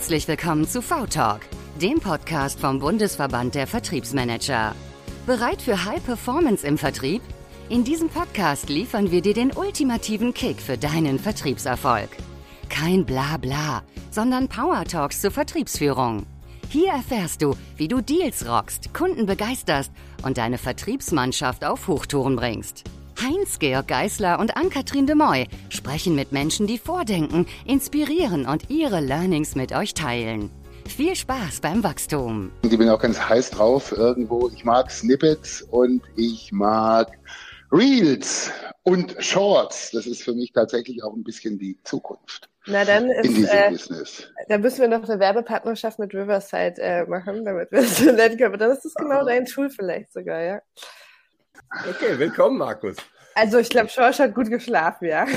Herzlich willkommen zu V-Talk, dem Podcast vom Bundesverband der Vertriebsmanager. Bereit für High Performance im Vertrieb? In diesem Podcast liefern wir dir den ultimativen Kick für deinen Vertriebserfolg. Kein Blabla, sondern Power Talks zur Vertriebsführung. Hier erfährst du, wie du Deals rockst, Kunden begeisterst und deine Vertriebsmannschaft auf Hochtouren bringst. Heinz-Georg Geißler und Ann-Kathrin de Moy sprechen mit Menschen, die vordenken, inspirieren und ihre Learnings mit euch teilen. Viel Spaß beim Wachstum. Ich bin auch ganz heiß drauf irgendwo. Ich mag Snippets und ich mag Reels und Shorts. Das ist für mich tatsächlich auch ein bisschen die Zukunft. Na dann ist, in diesem äh, Business. Da müssen wir noch eine Werbepartnerschaft mit Riverside äh, machen, damit wir es nennen können. Aber dann ist das genau dein Tool vielleicht sogar, ja. Okay, willkommen, Markus. Also ich glaube, Schorsch hat gut geschlafen, ja.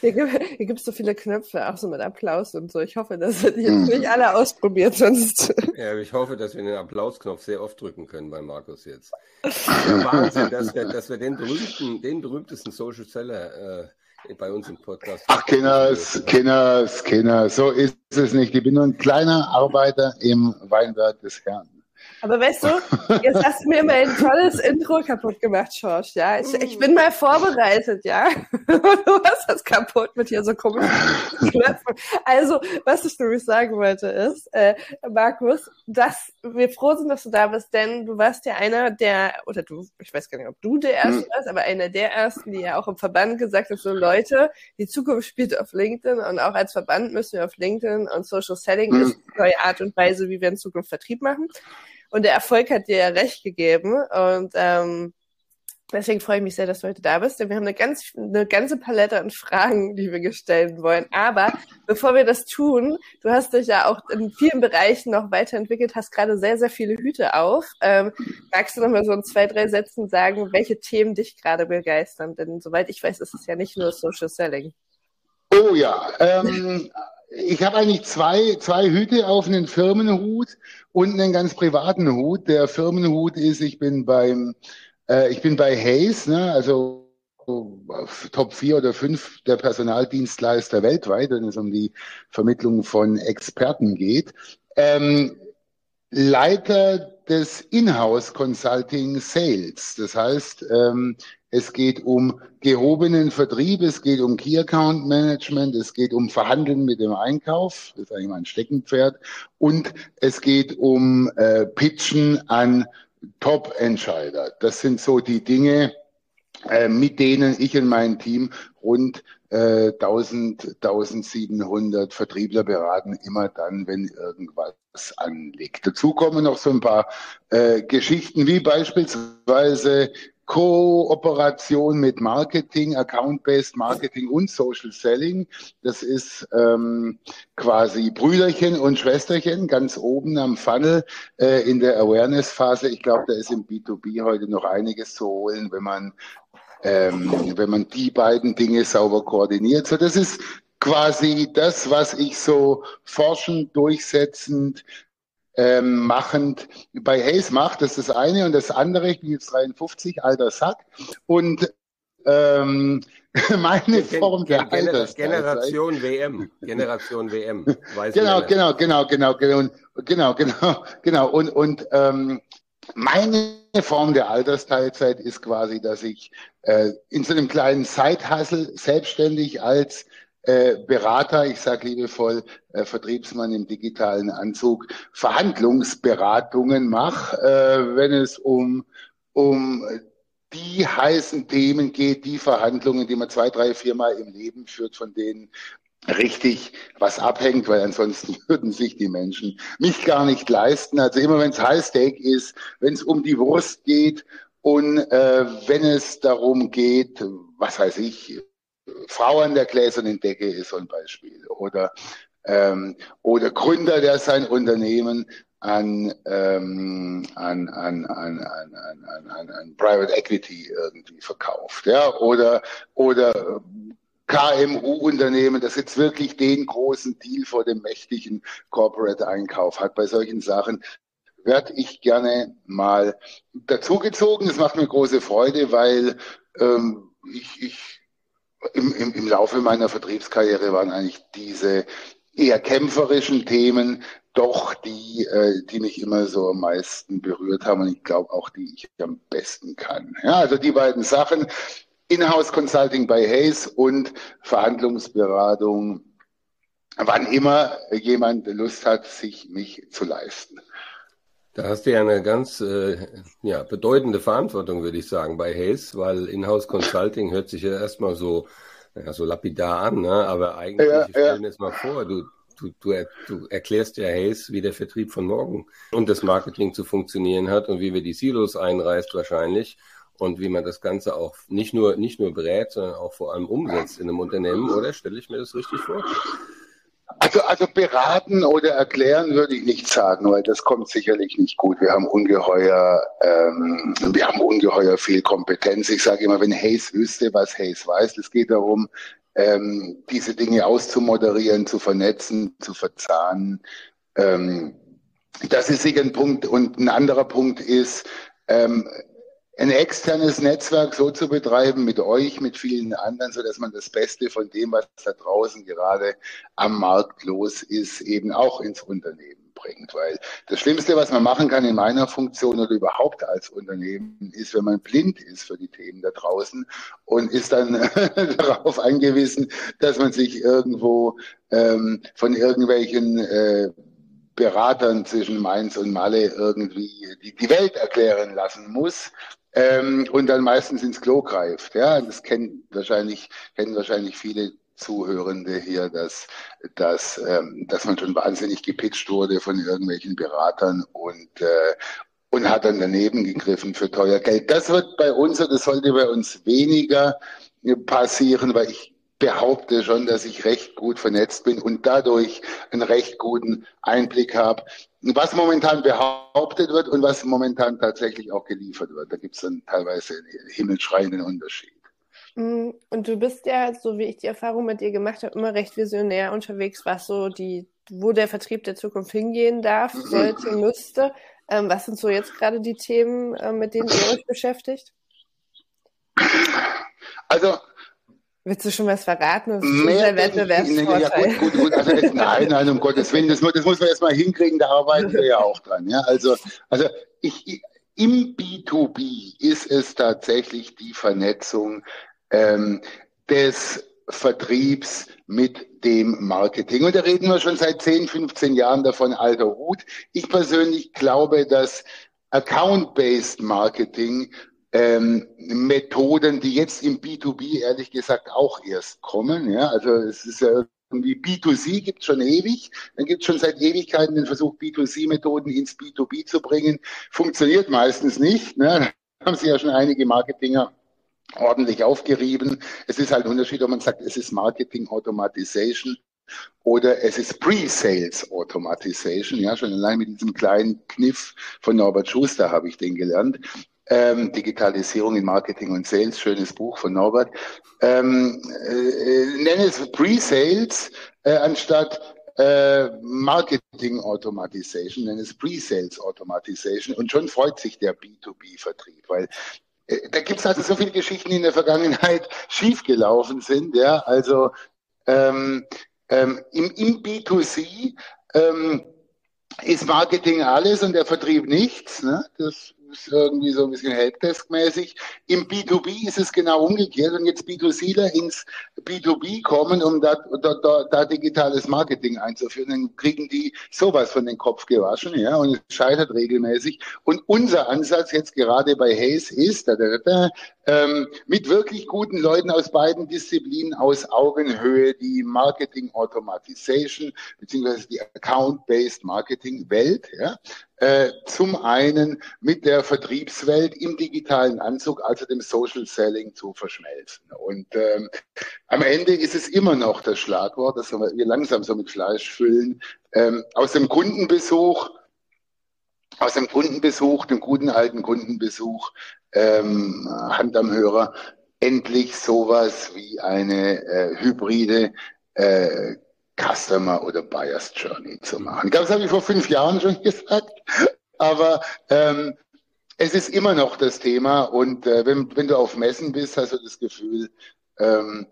Hier gibt es so viele Knöpfe, auch so mit Applaus und so. Ich hoffe, dass ihr die jetzt nicht alle ausprobiert, sonst. Ja, ich hoffe, dass wir den Applausknopf sehr oft drücken können bei Markus jetzt. Wahnsinn, dass wir, dass wir den, berühmten, den berühmtesten Social Seller äh, bei uns im Podcast. Ach, Kenners, Kenners, Kenners, so ist es nicht. Ich bin nur ein kleiner Arbeiter im Weinberg des Herrn. Aber weißt du, jetzt hast du mir mal ein tolles Intro kaputt gemacht, Schorsch, ja. Ich, ich bin mal vorbereitet, ja. du hast das kaputt mit hier so komischen Knöpfen. Also, was ich nämlich sagen wollte ist, äh, Markus, dass wir froh sind, dass du da bist, denn du warst ja einer der, oder du, ich weiß gar nicht, ob du der Erste hm. warst, aber einer der Ersten, die ja auch im Verband gesagt hat, so Leute, die Zukunft spielt auf LinkedIn und auch als Verband müssen wir auf LinkedIn und Social Selling hm. ist neue Art und Weise, wie wir in Zukunft Vertrieb machen. Und der Erfolg hat dir ja recht gegeben. Und ähm, deswegen freue ich mich sehr, dass du heute da bist. Denn wir haben eine, ganz, eine ganze Palette an Fragen, die wir stellen wollen. Aber bevor wir das tun, du hast dich ja auch in vielen Bereichen noch weiterentwickelt, hast gerade sehr, sehr viele Hüte auf. Ähm, magst du noch mal so in zwei, drei Sätzen sagen, welche Themen dich gerade begeistern? Denn soweit ich weiß, ist es ja nicht nur Social Selling. Oh ja, ähm, ich habe eigentlich zwei, zwei Hüte auf, einen Firmenhut und einen ganz privaten Hut. Der Firmenhut ist, ich bin beim, äh, ich bin bei Hayes, ne, also Top 4 oder 5 der Personaldienstleister weltweit, wenn es um die Vermittlung von Experten geht. Ähm, Leiter des Inhouse Consulting Sales. Das heißt, ähm, es geht um gehobenen Vertrieb, es geht um Key Account Management, es geht um Verhandeln mit dem Einkauf, das ist eigentlich mein Steckenpferd, und es geht um äh, Pitchen an Top-Entscheider. Das sind so die Dinge, äh, mit denen ich und mein Team rund äh, 1000, 1700 Vertriebler beraten, immer dann, wenn irgendwas anliegt. Dazu kommen noch so ein paar äh, Geschichten wie beispielsweise Kooperation mit Marketing, Account-Based Marketing und Social Selling. Das ist ähm, quasi Brüderchen und Schwesterchen ganz oben am Funnel äh, in der Awareness-Phase. Ich glaube, da ist im B2B heute noch einiges zu holen, wenn man ähm, wenn man die beiden Dinge sauber koordiniert. So, das ist quasi das, was ich so forschend, durchsetzend, ähm, machend bei Hayes macht. Das ist das eine. Und das andere, ich bin jetzt 53, alter Sack. Und ähm, meine Gen Form der Gen Generation WM. Generation WM. Weiß genau, genau, genau, genau, genau, genau, genau, genau. Und, und ähm, meine Form der Altersteilzeit ist quasi, dass ich äh, in so einem kleinen Side-Hustle selbstständig als Berater, ich sage liebevoll äh, Vertriebsmann im digitalen Anzug, Verhandlungsberatungen mache, äh, wenn es um, um die heißen Themen geht, die Verhandlungen, die man zwei, drei, viermal im Leben führt, von denen richtig was abhängt, weil ansonsten würden sich die Menschen mich gar nicht leisten. Also immer wenn es High Stake ist, wenn es um die Wurst geht und äh, wenn es darum geht, was weiß ich, Frau an der gläsernen Decke ist so ein Beispiel oder ähm, oder Gründer, der sein Unternehmen an, ähm, an, an, an, an, an, an, an Private Equity irgendwie verkauft, ja, oder, oder KMU-Unternehmen, das jetzt wirklich den großen Deal vor dem mächtigen Corporate-Einkauf hat. Bei solchen Sachen werde ich gerne mal dazugezogen. Das macht mir große Freude, weil ähm, ich, ich im, im, im Laufe meiner Vertriebskarriere waren eigentlich diese eher kämpferischen Themen doch die, äh, die mich immer so am meisten berührt haben und ich glaube auch die ich am besten kann. Ja, also die beiden Sachen, Inhouse Consulting bei Hayes und Verhandlungsberatung, wann immer jemand Lust hat, sich mich zu leisten. Da hast du ja eine ganz äh, ja, bedeutende Verantwortung, würde ich sagen, bei Hayes, weil Inhouse Consulting hört sich ja erstmal so, ja, so lapidar an, ne? aber eigentlich, ja, ich stelle mir jetzt mal vor, du, du, du, er, du erklärst ja Hayes, wie der Vertrieb von morgen und das Marketing zu funktionieren hat und wie wir die Silos einreißt wahrscheinlich und wie man das Ganze auch nicht nur, nicht nur berät, sondern auch vor allem umsetzt in einem Unternehmen, oder stelle ich mir das richtig vor? Also, also beraten oder erklären würde ich nicht sagen, weil das kommt sicherlich nicht gut. Wir haben ungeheuer, ähm, wir haben ungeheuer viel Kompetenz. Ich sage immer, wenn Hayes wüsste, was Hayes weiß, es geht darum, ähm, diese Dinge auszumoderieren, zu vernetzen, zu verzahnen. Ähm, das ist sicher ein Punkt. Und ein anderer Punkt ist, ähm, ein externes Netzwerk so zu betreiben mit euch, mit vielen anderen, so dass man das Beste von dem, was da draußen gerade am Markt los ist, eben auch ins Unternehmen bringt. Weil das Schlimmste, was man machen kann in meiner Funktion oder überhaupt als Unternehmen, ist, wenn man blind ist für die Themen da draußen und ist dann darauf angewiesen, dass man sich irgendwo ähm, von irgendwelchen äh, Beratern zwischen Mainz und Malle irgendwie die, die Welt erklären lassen muss ähm, und dann meistens ins Klo greift. Ja, das kennen wahrscheinlich, kennen wahrscheinlich viele Zuhörende hier, dass, dass, ähm, dass man schon wahnsinnig gepitcht wurde von irgendwelchen Beratern und, äh, und hat dann daneben gegriffen für teuer Geld. Das wird bei uns, das sollte bei uns weniger passieren, weil ich behaupte schon, dass ich recht gut vernetzt bin und dadurch einen recht guten Einblick habe, was momentan behauptet wird und was momentan tatsächlich auch geliefert wird. Da gibt es dann teilweise einen himmelschreienden Unterschied. Mm, und du bist ja, so wie ich die Erfahrung mit dir gemacht habe, immer recht visionär unterwegs, was so die, wo der Vertrieb der Zukunft hingehen darf, mhm. sollte, müsste. Ähm, was sind so jetzt gerade die Themen, äh, mit denen ihr euch beschäftigt? Also Willst du schon was verraten? Mehr Wettbewerbsvorteil. Ja, gut, gut, gut. Also, nein, nein, um Gottes Willen, das, das muss man erstmal hinkriegen, da arbeiten wir ja auch dran. Ja? Also, also ich, im B2B ist es tatsächlich die Vernetzung ähm, des Vertriebs mit dem Marketing. Und da reden wir schon seit 10, 15 Jahren davon, alter Hut. Ich persönlich glaube, dass Account-Based Marketing ähm, Methoden, die jetzt im B2B ehrlich gesagt auch erst kommen. Ja, also es ist ja irgendwie B2C gibt schon ewig. Dann gibt es schon seit Ewigkeiten den Versuch, B2C-Methoden ins B2B zu bringen. Funktioniert meistens nicht. Ne? Da haben Sie ja schon einige Marketinger ordentlich aufgerieben. Es ist halt ein Unterschied, ob man sagt, es ist Marketing Automatization oder es ist Pre-Sales Automatization. Ja, schon allein mit diesem kleinen Kniff von Norbert Schuster habe ich den gelernt ähm, Digitalisierung in Marketing und Sales, schönes Buch von Norbert. Ähm, äh, nenne es Pre-Sales äh, anstatt äh, Marketing Automatization, nenne es Pre-Sales Automatization und schon freut sich der B2B-Vertrieb, weil äh, da gibt es also so viele Geschichten, die in der Vergangenheit schiefgelaufen sind, ja, also ähm, ähm, im, im B2C ähm, ist Marketing alles und der Vertrieb nichts. Ne? Das irgendwie so ein bisschen Helpdesk-mäßig. Im B2B ist es genau umgekehrt und jetzt B2Cler ins B2B kommen, um da, da, da, da digitales Marketing einzuführen, dann kriegen die sowas von den Kopf gewaschen, ja, und es scheitert regelmäßig. Und unser Ansatz jetzt gerade bei Hayes ist, da, da, da, ähm, mit wirklich guten Leuten aus beiden Disziplinen aus Augenhöhe die Marketing Automatization beziehungsweise die Account-Based Marketing Welt, ja, äh, zum einen mit der Vertriebswelt im digitalen Anzug, also dem Social Selling, zu verschmelzen. Und ähm, am Ende ist es immer noch das Schlagwort, das wir langsam so mit Fleisch füllen, ähm, aus dem Kundenbesuch, aus dem Kundenbesuch, dem guten alten Kundenbesuch, ähm, Hand am Hörer, endlich sowas wie eine äh, hybride äh, Customer oder Buyers Journey zu machen. Das habe ich vor fünf Jahren schon gesagt, aber ähm, es ist immer noch das Thema und äh, wenn, wenn du auf Messen bist, hast du das Gefühl, ähm,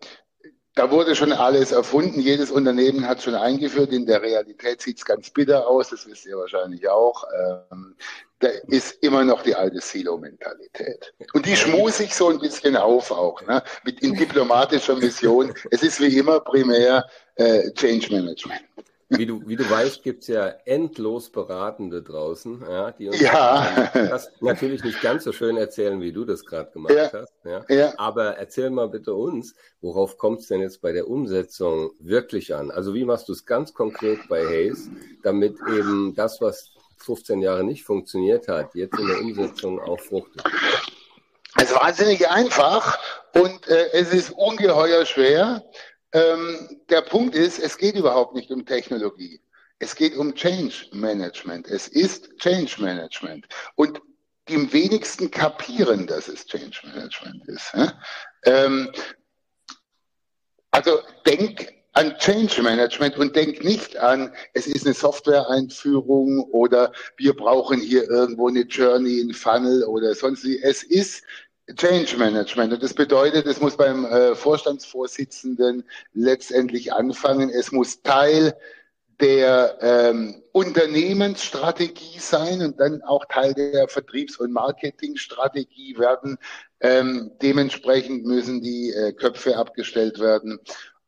da wurde schon alles erfunden. Jedes Unternehmen hat schon eingeführt. In der Realität sieht es ganz bitter aus. Das wisst ihr wahrscheinlich auch. Ähm, da ist immer noch die alte Silo-Mentalität. Und die schmuse ich so ein bisschen auf auch, ne? mit in diplomatischer Mission. Es ist wie immer primär äh, Change Management. Wie du, wie du weißt, gibt's ja endlos Beratende draußen, ja, die uns ja. das natürlich nicht ganz so schön erzählen, wie du das gerade gemacht ja. hast. Ja. ja. Aber erzähl mal bitte uns, worauf kommt es denn jetzt bei der Umsetzung wirklich an? Also wie machst du es ganz konkret bei Hayes, damit eben das, was 15 Jahre nicht funktioniert hat, jetzt in der Umsetzung auch fruchtet? Es ist wahnsinnig einfach und äh, es ist ungeheuer schwer. Ähm, der Punkt ist, es geht überhaupt nicht um Technologie. Es geht um Change Management. Es ist Change Management. Und die wenigsten kapieren, dass es Change Management ist. Ähm, also denk an Change Management und denk nicht an, es ist eine Software-Einführung oder wir brauchen hier irgendwo eine Journey, ein Funnel oder sonst wie. Es ist Change Management. Und das bedeutet, es muss beim äh, Vorstandsvorsitzenden letztendlich anfangen. Es muss Teil der ähm, Unternehmensstrategie sein und dann auch Teil der Vertriebs- und Marketingstrategie werden. Ähm, dementsprechend müssen die äh, Köpfe abgestellt werden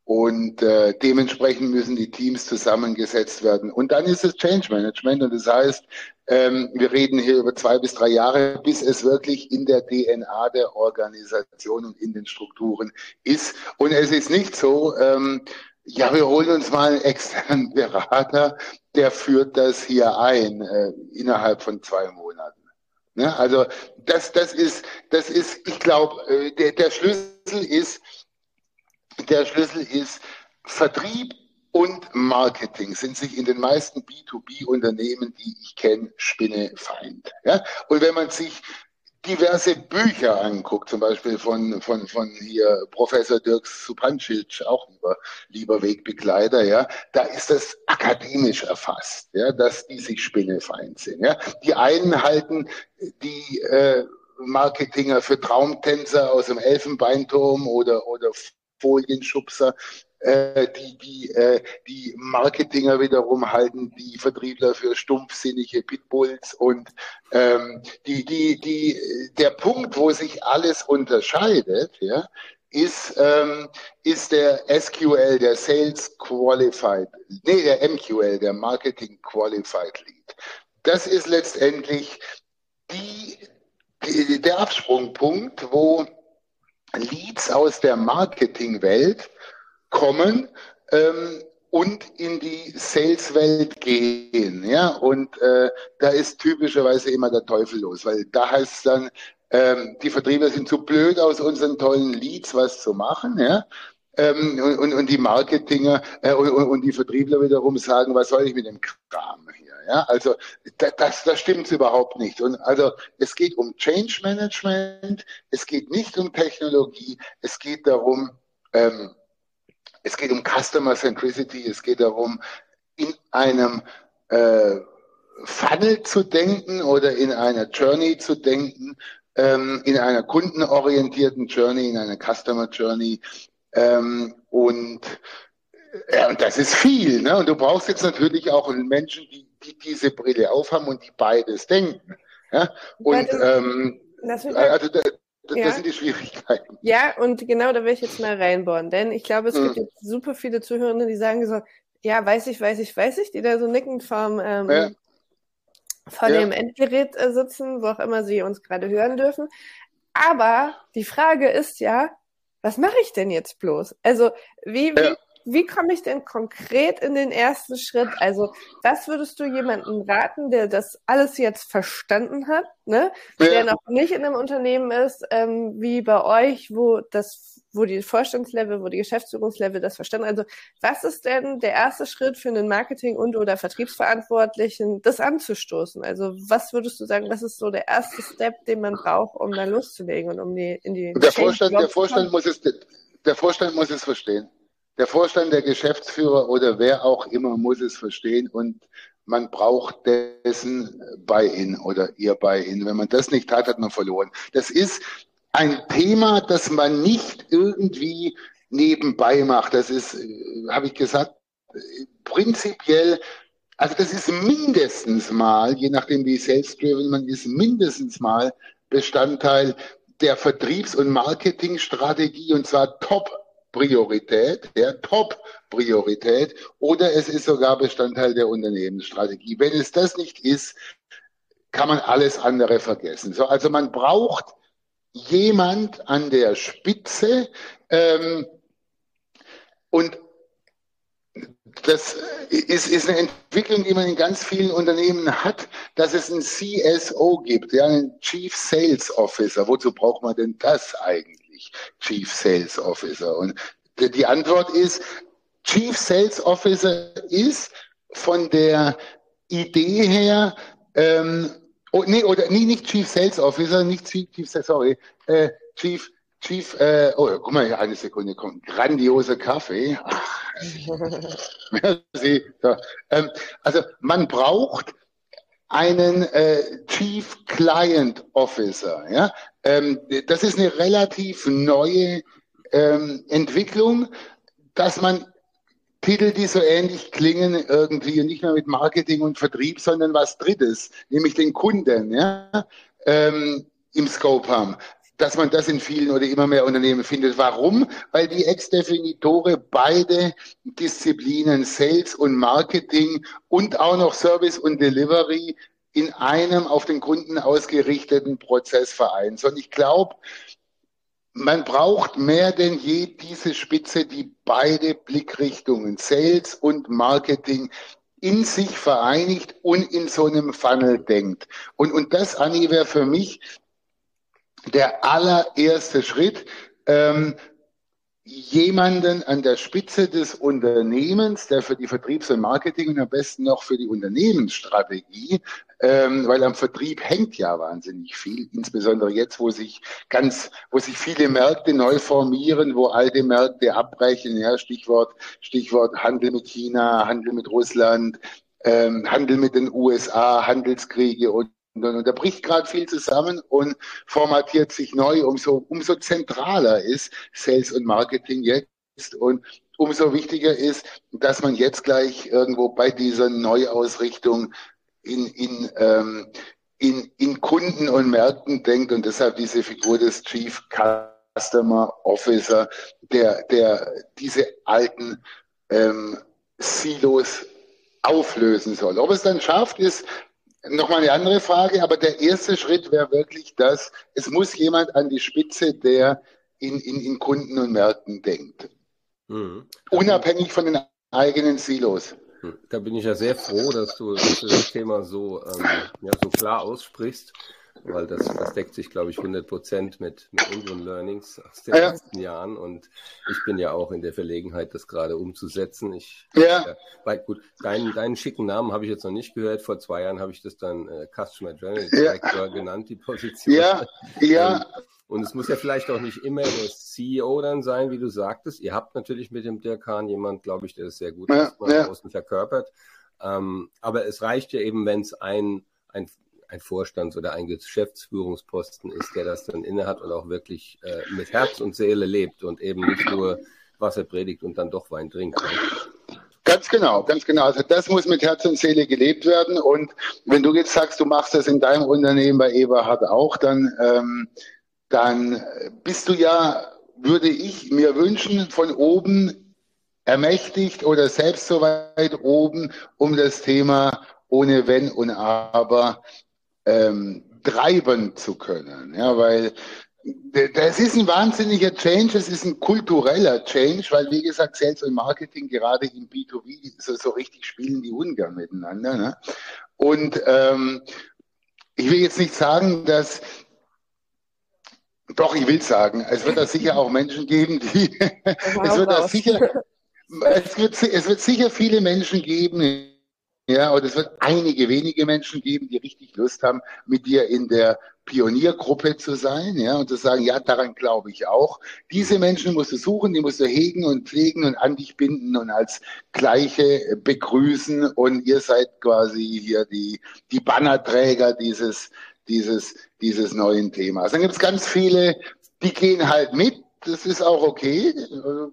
und äh, dementsprechend müssen die Teams zusammengesetzt werden. Und dann ist es Change Management. Und das heißt, ähm, wir reden hier über zwei bis drei Jahre, bis es wirklich in der DNA der Organisation und in den Strukturen ist. Und es ist nicht so, ähm, ja, wir holen uns mal einen externen Berater, der führt das hier ein äh, innerhalb von zwei Monaten. Ne? Also das, das ist, das ist, ich glaube, äh, der, der Schlüssel ist, der Schlüssel ist Vertrieb und Marketing sind sich in den meisten B2B-Unternehmen, die ich kenne, Spinnefeind. Ja? Und wenn man sich diverse Bücher anguckt, zum Beispiel von, von, von hier Professor Dirk Supancic, auch lieber, lieber Wegbegleiter, ja, da ist das akademisch erfasst, ja, dass die sich Spinnefeind sind. Ja. Die einen halten die äh, Marketinger für Traumtänzer aus dem Elfenbeinturm oder, oder Folienschubser, äh, die, die, äh, die Marketinger wiederum halten die Vertriebler für stumpfsinnige Pitbulls und ähm, die, die, die, der Punkt, wo sich alles unterscheidet, ja, ist, ähm, ist der SQL, der Sales Qualified, nee, der MQL, der Marketing Qualified Lead. Das ist letztendlich die, die, der Absprungpunkt, wo Leads aus der Marketingwelt kommen ähm, und in die Sales-Welt gehen. Ja? Und äh, da ist typischerweise immer der Teufel los, weil da heißt es dann, ähm, die Vertriebler sind zu blöd, aus unseren tollen Leads was zu machen. Ja? Ähm, und, und die Marketinger äh, und, und die Vertriebler wiederum sagen, was soll ich mit dem Kram hier? Ja, also das, das stimmt überhaupt nicht. Und also es geht um Change Management, es geht nicht um Technologie, es geht darum, ähm, es geht um Customer Centricity, es geht darum, in einem äh, Funnel zu denken oder in einer Journey zu denken, ähm, in einer kundenorientierten Journey, in einer Customer Journey. Ähm, und, ja, und das ist viel. Ne? Und du brauchst jetzt natürlich auch Menschen, die die diese Brille aufhaben und die beides denken. Ja? Und ähm, also das ja. sind die Schwierigkeiten. Ja, und genau da will ich jetzt mal reinbauen, denn ich glaube, es hm. gibt jetzt super viele Zuhörende, die sagen so, ja, weiß ich, weiß ich, weiß ich, die da so nickend vom, ähm, ja. vor ja. dem Endgerät äh, sitzen, wo auch immer sie uns gerade hören dürfen. Aber die Frage ist ja, was mache ich denn jetzt bloß? Also, wie, wie wie komme ich denn konkret in den ersten Schritt? Also, was würdest du jemandem raten, der das alles jetzt verstanden hat, ne? Ja. der noch nicht in einem Unternehmen ist, ähm, wie bei euch, wo das, wo die Vorstandslevel, wo die Geschäftsführungslevel das verstanden. Also, was ist denn der erste Schritt für einen Marketing- und oder Vertriebsverantwortlichen, das anzustoßen? Also, was würdest du sagen, was ist so der erste Step, den man braucht, um da loszulegen und um die in die der Vorstand, der Vorstand muss es, der Vorstand muss es verstehen der Vorstand, der Geschäftsführer oder wer auch immer muss es verstehen und man braucht dessen Buy-in oder ihr Buy-in. Wenn man das nicht hat, hat man verloren. Das ist ein Thema, das man nicht irgendwie nebenbei macht. Das ist, äh, habe ich gesagt, prinzipiell, also das ist mindestens mal, je nachdem wie sales-driven man ist, mindestens mal Bestandteil der Vertriebs- und Marketingstrategie und zwar top Priorität, ja, Top-Priorität, oder es ist sogar Bestandteil der Unternehmensstrategie. Wenn es das nicht ist, kann man alles andere vergessen. So, also man braucht jemand an der Spitze ähm, und das ist, ist eine Entwicklung, die man in ganz vielen Unternehmen hat, dass es einen CSO gibt, ja, einen Chief Sales Officer. Wozu braucht man denn das eigentlich? Chief Sales Officer. Und die Antwort ist, Chief Sales Officer ist von der Idee her, ähm, oh, nee, oder nee, nicht Chief Sales Officer, nicht Chief, Chief sorry, äh, Chief, Chief, äh, oh, guck mal, eine Sekunde, kommt, grandioser Kaffee. Merci. So, ähm, also man braucht einen äh, Chief Client Officer. Ja? Ähm, das ist eine relativ neue ähm, Entwicklung, dass man Titel, die so ähnlich klingen, irgendwie nicht mehr mit Marketing und Vertrieb, sondern was Drittes, nämlich den Kunden, ja, ähm, im Scope haben dass man das in vielen oder immer mehr Unternehmen findet. Warum? Weil die Ex-Definitore beide Disziplinen Sales und Marketing und auch noch Service und Delivery in einem auf den Kunden ausgerichteten Prozess vereint. Und ich glaube, man braucht mehr denn je diese Spitze, die beide Blickrichtungen, Sales und Marketing, in sich vereinigt und in so einem Funnel denkt. Und, und das, Anni, wäre für mich der allererste Schritt, ähm, jemanden an der Spitze des Unternehmens, der für die Vertriebs- und Marketing und am besten noch für die Unternehmensstrategie, ähm, weil am Vertrieb hängt ja wahnsinnig viel, insbesondere jetzt, wo sich ganz, wo sich viele Märkte neu formieren, wo alte Märkte abbrechen, ja, Stichwort, Stichwort Handel mit China, Handel mit Russland, ähm, Handel mit den USA, Handelskriege und und da bricht gerade viel zusammen und formatiert sich neu, umso, umso zentraler ist Sales und Marketing jetzt und umso wichtiger ist, dass man jetzt gleich irgendwo bei dieser Neuausrichtung in, in, ähm, in, in Kunden und Märkten denkt und deshalb diese Figur des Chief Customer Officer, der, der diese alten ähm, Silos auflösen soll. Ob es dann schafft, ist Nochmal eine andere Frage, aber der erste Schritt wäre wirklich das, es muss jemand an die Spitze, der in, in, in Kunden und Märkten denkt. Mhm. Unabhängig von den eigenen Silos. Hm. Da bin ich ja sehr froh, dass du, dass du das Thema so, ähm, ja, so klar aussprichst weil das, das deckt sich, glaube ich, 100 Prozent mit, mit unseren Learnings aus den ja. letzten Jahren. Und ich bin ja auch in der Verlegenheit, das gerade umzusetzen. Ich, ja. Äh, weil, gut, deinen, deinen schicken Namen habe ich jetzt noch nicht gehört. Vor zwei Jahren habe ich das dann äh, Customer Journal Director ja. genannt, die Position. Ja, ja. Ähm, und es muss ja vielleicht auch nicht immer der CEO dann sein, wie du sagtest. Ihr habt natürlich mit dem Dirk Hahn jemand, glaube ich, der das sehr gut ja, ja. außen verkörpert. Ähm, aber es reicht ja eben, wenn es ein, ein ein Vorstands- oder ein Geschäftsführungsposten ist, der das dann innehat und auch wirklich äh, mit Herz und Seele lebt und eben nicht nur Wasser predigt und dann doch Wein trinkt. Ne? Ganz genau, ganz genau. Also das muss mit Herz und Seele gelebt werden. Und wenn du jetzt sagst, du machst das in deinem Unternehmen bei Eberhard auch, dann, ähm, dann bist du ja, würde ich mir wünschen, von oben ermächtigt oder selbst so weit oben, um das Thema ohne Wenn und Aber ähm, treiben zu können. Ja, weil das ist ein wahnsinniger Change, es ist ein kultureller Change, weil wie gesagt, Sales und Marketing gerade im B2B so, so richtig spielen die ungern miteinander. Ne? Und ähm, ich will jetzt nicht sagen, dass doch, ich will sagen, es wird da sicher auch Menschen geben, die es wird da sicher es wird, es wird sicher viele Menschen geben, ja, und es wird einige wenige Menschen geben, die richtig Lust haben, mit dir in der Pioniergruppe zu sein, ja, und zu sagen, ja, daran glaube ich auch. Diese Menschen musst du suchen, die musst du hegen und pflegen und an dich binden und als Gleiche begrüßen und ihr seid quasi hier die, die Bannerträger dieses, dieses, dieses neuen Themas. Dann gibt es ganz viele die gehen halt mit. Das ist auch okay.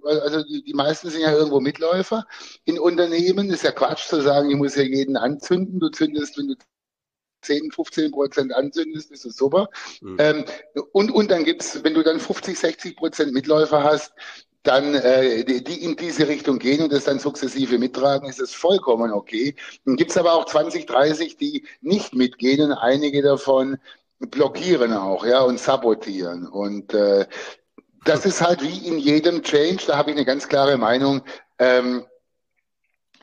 Also die, die meisten sind ja irgendwo Mitläufer. In Unternehmen ist ja Quatsch zu sagen, ich muss ja jeden anzünden. Du zündest, wenn du 10, 15 Prozent anzündest, ist es super. Mhm. Ähm, und, und dann gibt's, wenn du dann 50, 60 Prozent Mitläufer hast, dann äh, die, die in diese Richtung gehen und das dann sukzessive mittragen, ist es vollkommen okay. Dann gibt's aber auch 20, 30, die nicht mitgehen und einige davon blockieren auch, ja, und sabotieren. Und äh, das ist halt wie in jedem Change, da habe ich eine ganz klare Meinung. Ähm,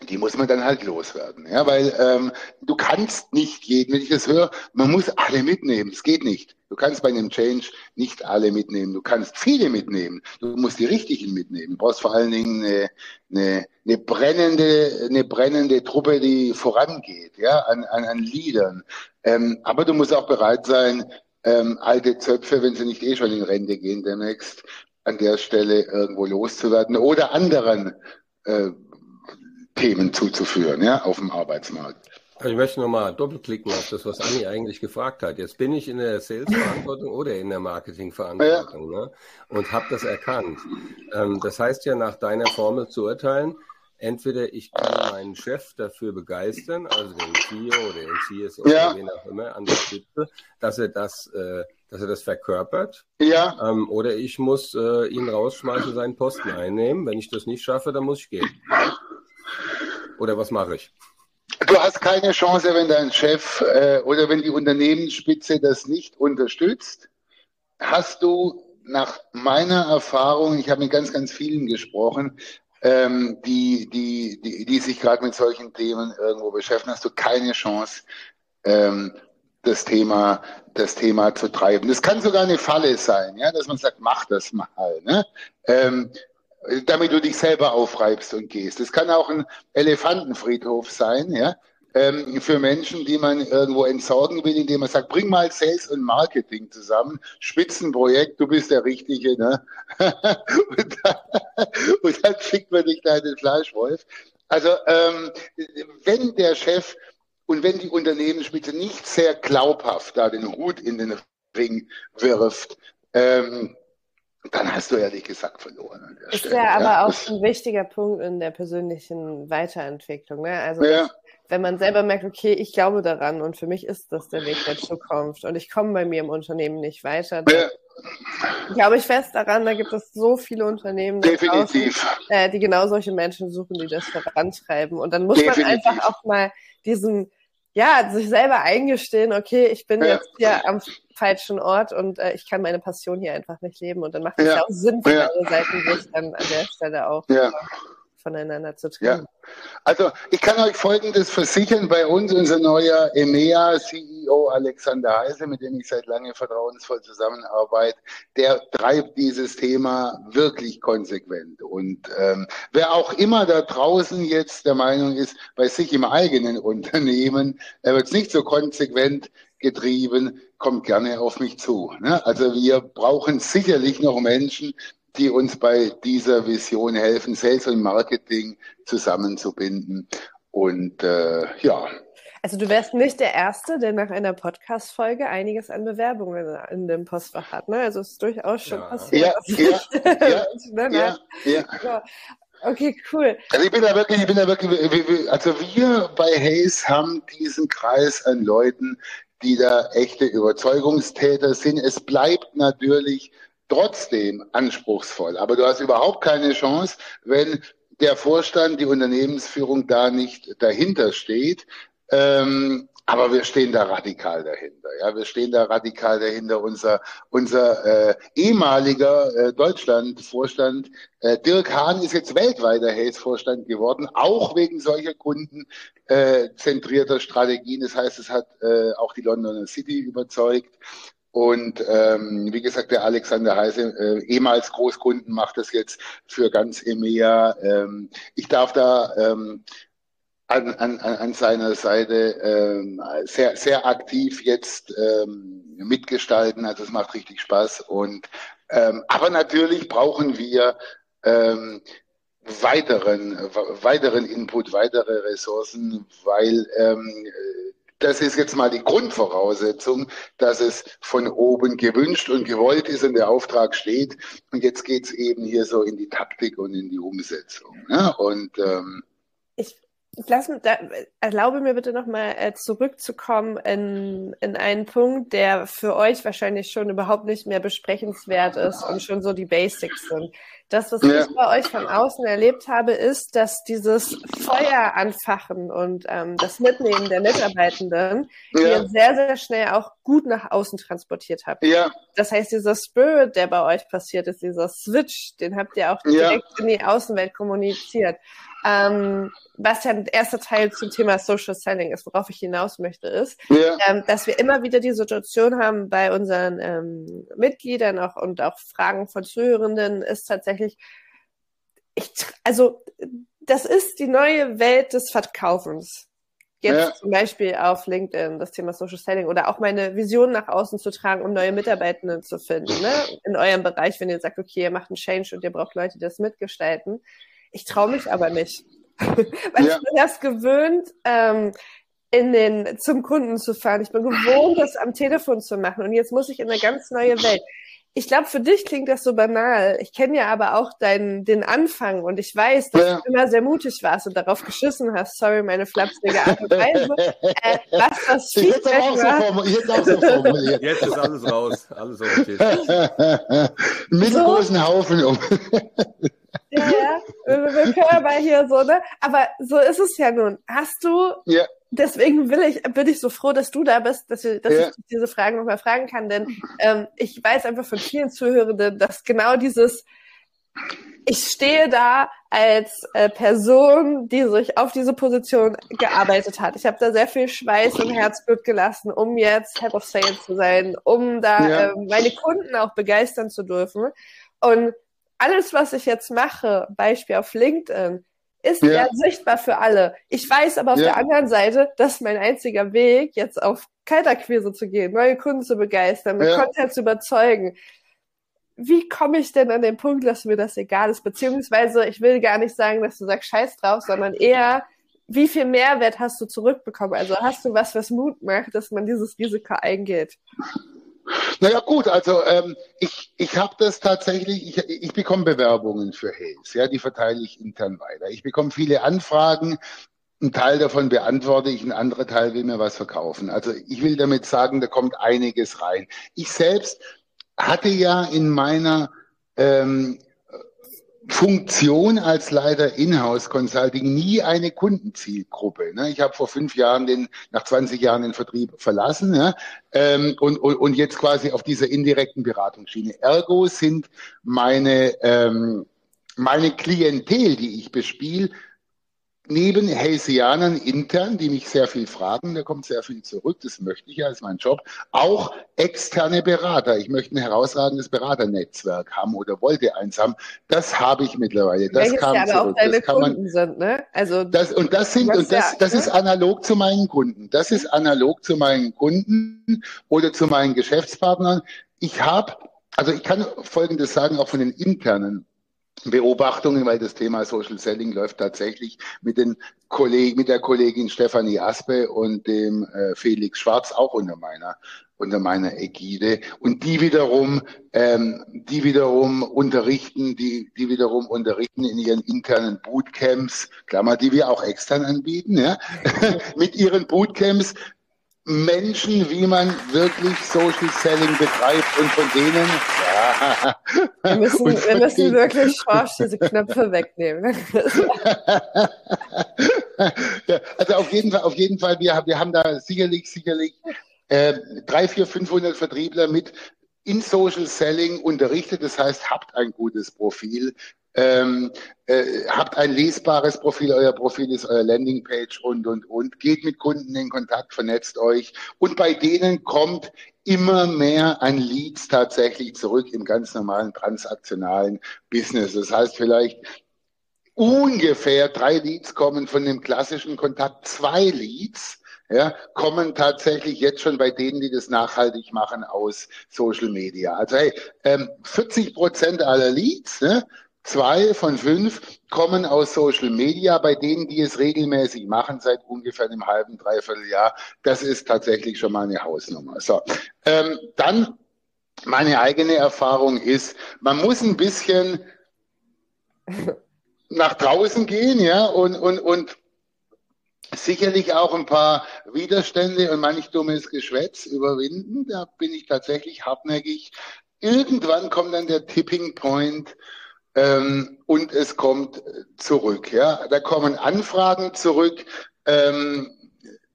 die muss man dann halt loswerden. Ja, weil ähm, du kannst nicht jeden, wenn ich das höre, man muss alle mitnehmen. Es geht nicht. Du kannst bei einem Change nicht alle mitnehmen. Du kannst viele mitnehmen. Du musst die richtigen mitnehmen. Du brauchst vor allen Dingen eine, eine, eine brennende, eine brennende Truppe, die vorangeht, ja, an, an, an Liedern. Ähm, aber du musst auch bereit sein, ähm, alte Zöpfe, wenn sie nicht eh schon in Rente gehen demnächst, an der Stelle irgendwo loszuwerden oder anderen äh, Themen zuzuführen, ja, auf dem Arbeitsmarkt. Also ich möchte nochmal doppelklicken auf das, was Anni eigentlich gefragt hat. Jetzt bin ich in der Sales-Verantwortung oder in der Marketing-Verantwortung ja. ne? und habe das erkannt. Ähm, das heißt ja, nach deiner Formel zu urteilen, entweder ich kann meinen Chef dafür begeistern, also den CEO oder den CSO ja. oder wen auch immer an der Spitze, dass er das, äh, dass er das verkörpert. Ja. Ähm, oder ich muss äh, ihn rausschmeißen, seinen Posten einnehmen. Wenn ich das nicht schaffe, dann muss ich gehen. Oder was mache ich? Du hast keine Chance, wenn dein Chef äh, oder wenn die Unternehmensspitze das nicht unterstützt. Hast du nach meiner Erfahrung, ich habe mit ganz, ganz vielen gesprochen, ähm, die, die, die, die sich gerade mit solchen Themen irgendwo beschäftigen, hast du keine Chance, ähm, das Thema, das Thema zu treiben. Das kann sogar eine Falle sein, ja, dass man sagt, mach das mal. Ne? Ähm, damit du dich selber aufreibst und gehst. Es kann auch ein Elefantenfriedhof sein, ja, ähm, für Menschen, die man irgendwo entsorgen will, indem man sagt, bring mal Sales und Marketing zusammen, Spitzenprojekt, du bist der Richtige, ne? und, dann, und dann schickt man dich da in den Fleischwolf. Also ähm, wenn der Chef und wenn die Unternehmensspitze nicht sehr glaubhaft da den Hut in den Ring wirft, ähm, dann hast du ehrlich gesagt verloren. ist Stelle. ja aber ja, auch ein wichtiger Punkt in der persönlichen Weiterentwicklung. Ne? Also ja. wenn man selber merkt, okay, ich glaube daran und für mich ist das der Weg der Zukunft und ich komme bei mir im Unternehmen nicht weiter, dann ja. glaube ich fest daran, da gibt es so viele Unternehmen, Definitiv. Draußen, äh, die genau solche Menschen suchen, die das vorantreiben. Und dann muss Definitiv. man einfach auch mal diesen ja, sich selber eingestehen, okay, ich bin ja. jetzt hier am falschen Ort und äh, ich kann meine Passion hier einfach nicht leben. Und dann macht es ja. ja. auch Sinn für ja. alle Seiten, sich dann an der Stelle auch ja. Voneinander zu trennen. Ja. Also ich kann euch Folgendes versichern, bei uns unser neuer EMEA-CEO Alexander Heise, mit dem ich seit langem vertrauensvoll zusammenarbeite, der treibt dieses Thema wirklich konsequent. Und ähm, wer auch immer da draußen jetzt der Meinung ist, bei sich im eigenen Unternehmen, er wird es nicht so konsequent getrieben, kommt gerne auf mich zu. Ne? Also wir brauchen sicherlich noch Menschen, die uns bei dieser Vision helfen, Sales und Marketing zusammenzubinden. Und äh, ja. Also du wärst nicht der Erste, der nach einer Podcast-Folge einiges an Bewerbungen in dem Postfach hat. Ne? Also es ist durchaus schon ja. passiert. Ja, ja, ja, ne? ja, ja. ja. Okay, cool. Also ich bin da wirklich, ich bin da wirklich, also wir bei Hayes haben diesen Kreis an Leuten, die da echte Überzeugungstäter sind. Es bleibt natürlich trotzdem anspruchsvoll, aber du hast überhaupt keine Chance, wenn der Vorstand, die Unternehmensführung da nicht dahinter steht. Ähm, aber wir stehen da radikal dahinter. Ja, wir stehen da radikal dahinter. Unser unser äh, ehemaliger äh, Deutschland-Vorstand äh, Dirk Hahn ist jetzt weltweiter Hayes-Vorstand geworden, auch wegen solcher kundenzentrierter äh, Strategien. Das heißt, es hat äh, auch die Londoner City überzeugt. Und ähm, wie gesagt, der Alexander Heise, äh, ehemals Großkunden, macht das jetzt für ganz EMEA. Ähm, ich darf da ähm, an, an, an seiner Seite ähm, sehr, sehr aktiv jetzt ähm, mitgestalten. Also es macht richtig Spaß. Und ähm, aber natürlich brauchen wir ähm, weiteren, weiteren Input, weitere Ressourcen, weil ähm, das ist jetzt mal die Grundvoraussetzung, dass es von oben gewünscht und gewollt ist und der Auftrag steht. Und jetzt geht's eben hier so in die Taktik und in die Umsetzung. Ne? Und ähm, ich lass, da, erlaube mir bitte nochmal äh, zurückzukommen in, in einen Punkt, der für euch wahrscheinlich schon überhaupt nicht mehr besprechenswert ist und schon so die Basics sind. Das, was ja. ich bei euch von außen erlebt habe, ist, dass dieses Feuer anfachen und ähm, das Mitnehmen der Mitarbeitenden ja. ihr sehr, sehr schnell auch gut nach außen transportiert habt. Ja. Das heißt, dieser Spirit, der bei euch passiert ist, dieser Switch, den habt ihr auch direkt ja. in die Außenwelt kommuniziert. Ähm, was ja ein erster Teil zum Thema Social Selling ist, worauf ich hinaus möchte, ist, ähm, dass wir immer wieder die Situation haben bei unseren ähm, Mitgliedern auch und auch Fragen von Zuhörenden ist tatsächlich, ich, also das ist die neue Welt des Verkaufens. Jetzt ja. zum Beispiel auf LinkedIn das Thema Social Selling oder auch meine Vision nach außen zu tragen, um neue Mitarbeitenden zu finden. Ne? In eurem Bereich, wenn ihr sagt, okay, ihr macht einen Change und ihr braucht Leute, die das mitgestalten ich traue mich aber nicht. Weil ja. ich bin erst gewöhnt, ähm, in den, zum Kunden zu fahren. Ich bin gewohnt, das am Telefon zu machen. Und jetzt muss ich in eine ganz neue Welt. Ich glaube, für dich klingt das so banal. Ich kenne ja aber auch deinen, den Anfang und ich weiß, dass ja. du immer sehr mutig warst und darauf geschissen hast. Sorry, meine flapsige Art und Weise. äh, was das Feedback war. Jetzt, auch so formuliert. jetzt ist alles raus. Alles auf den Tisch. Mit so. großen Haufen um. Ja, wir können mal hier so, ne? Aber so ist es ja nun. Hast du, ja. Deswegen will ich, bin ich so froh, dass du da bist, dass, wir, dass ja. ich diese Fragen nochmal fragen kann, denn ähm, ich weiß einfach von vielen Zuhörenden, dass genau dieses, ich stehe da als äh, Person, die sich auf diese Position gearbeitet hat. Ich habe da sehr viel Schweiß und Herzblut gelassen, um jetzt Head of Sales zu sein, um da ja. äh, meine Kunden auch begeistern zu dürfen. Und alles, was ich jetzt mache, Beispiel auf LinkedIn, ist ja, sichtbar für alle. Ich weiß aber auf ja. der anderen Seite, dass mein einziger Weg, jetzt auf Kaltakquise zu gehen, neue Kunden zu begeistern, mit ja. Content zu überzeugen. Wie komme ich denn an den Punkt, dass mir das egal ist? Beziehungsweise, ich will gar nicht sagen, dass du sagst Scheiß drauf, sondern eher, wie viel Mehrwert hast du zurückbekommen? Also hast du was, was Mut macht, dass man dieses Risiko eingeht? Naja gut, also ähm, ich, ich habe das tatsächlich, ich, ich bekomme Bewerbungen für Hayes, ja, die verteile ich intern weiter. Ich bekomme viele Anfragen, ein Teil davon beantworte ich, ein anderer Teil will mir was verkaufen. Also ich will damit sagen, da kommt einiges rein. Ich selbst hatte ja in meiner ähm, Funktion als Leiter Inhouse Consulting nie eine Kundenzielgruppe. Ne? Ich habe vor fünf Jahren den, nach 20 Jahren den Vertrieb verlassen ja? ähm, und, und, und jetzt quasi auf dieser indirekten Beratungsschiene. Ergo sind meine, ähm, meine Klientel, die ich bespiele, neben Hellsianern intern, die mich sehr viel fragen, da kommt sehr viel zurück, das möchte ich ja, ist mein Job, auch externe Berater. Ich möchte ein herausragendes Beraternetzwerk haben oder wollte eins haben. Das habe ich mittlerweile. Das Welches kam ja aber zurück. auch deine das kann Kunden man, sind, ne? Also das, und das sind und das, das ist analog zu meinen Kunden. Das ist analog zu meinen Kunden oder zu meinen Geschäftspartnern. Ich habe, also ich kann Folgendes sagen, auch von den internen Beobachtungen, weil das Thema Social Selling läuft tatsächlich mit den Kollegen, mit der Kollegin Stefanie Aspe und dem äh, Felix Schwarz auch unter meiner unter meiner Ägide. Und die wiederum ähm, die wiederum unterrichten die die wiederum unterrichten in ihren internen Bootcamps Klammer die wir auch extern anbieten ja mit ihren Bootcamps Menschen, wie man wirklich Social Selling betreibt und von denen. Ja, wir müssen, wir müssen wirklich Schorsch diese Knöpfe wegnehmen. also auf jeden Fall, auf jeden Fall, wir, wir haben da sicherlich, sicherlich äh, drei, vier, 500 Vertriebler mit in Social Selling unterrichtet. Das heißt, habt ein gutes Profil, ähm, äh, habt ein lesbares Profil, euer Profil ist euer Landingpage und, und, und. Geht mit Kunden in Kontakt, vernetzt euch. Und bei denen kommt immer mehr an Leads tatsächlich zurück im ganz normalen transaktionalen Business. Das heißt vielleicht ungefähr drei Leads kommen von dem klassischen Kontakt, zwei Leads ja, kommen tatsächlich jetzt schon bei denen, die das nachhaltig machen, aus Social Media. Also hey, ähm, 40 Prozent aller Leads ne, Zwei von fünf kommen aus Social Media, bei denen, die es regelmäßig machen, seit ungefähr einem halben, dreiviertel Jahr. Das ist tatsächlich schon mal eine Hausnummer. So, ähm, dann meine eigene Erfahrung ist, man muss ein bisschen nach draußen gehen, ja, und, und, und sicherlich auch ein paar Widerstände und manch dummes Geschwätz überwinden. Da bin ich tatsächlich hartnäckig. Irgendwann kommt dann der Tipping Point, ähm, und es kommt zurück. Ja, da kommen Anfragen zurück. Ähm,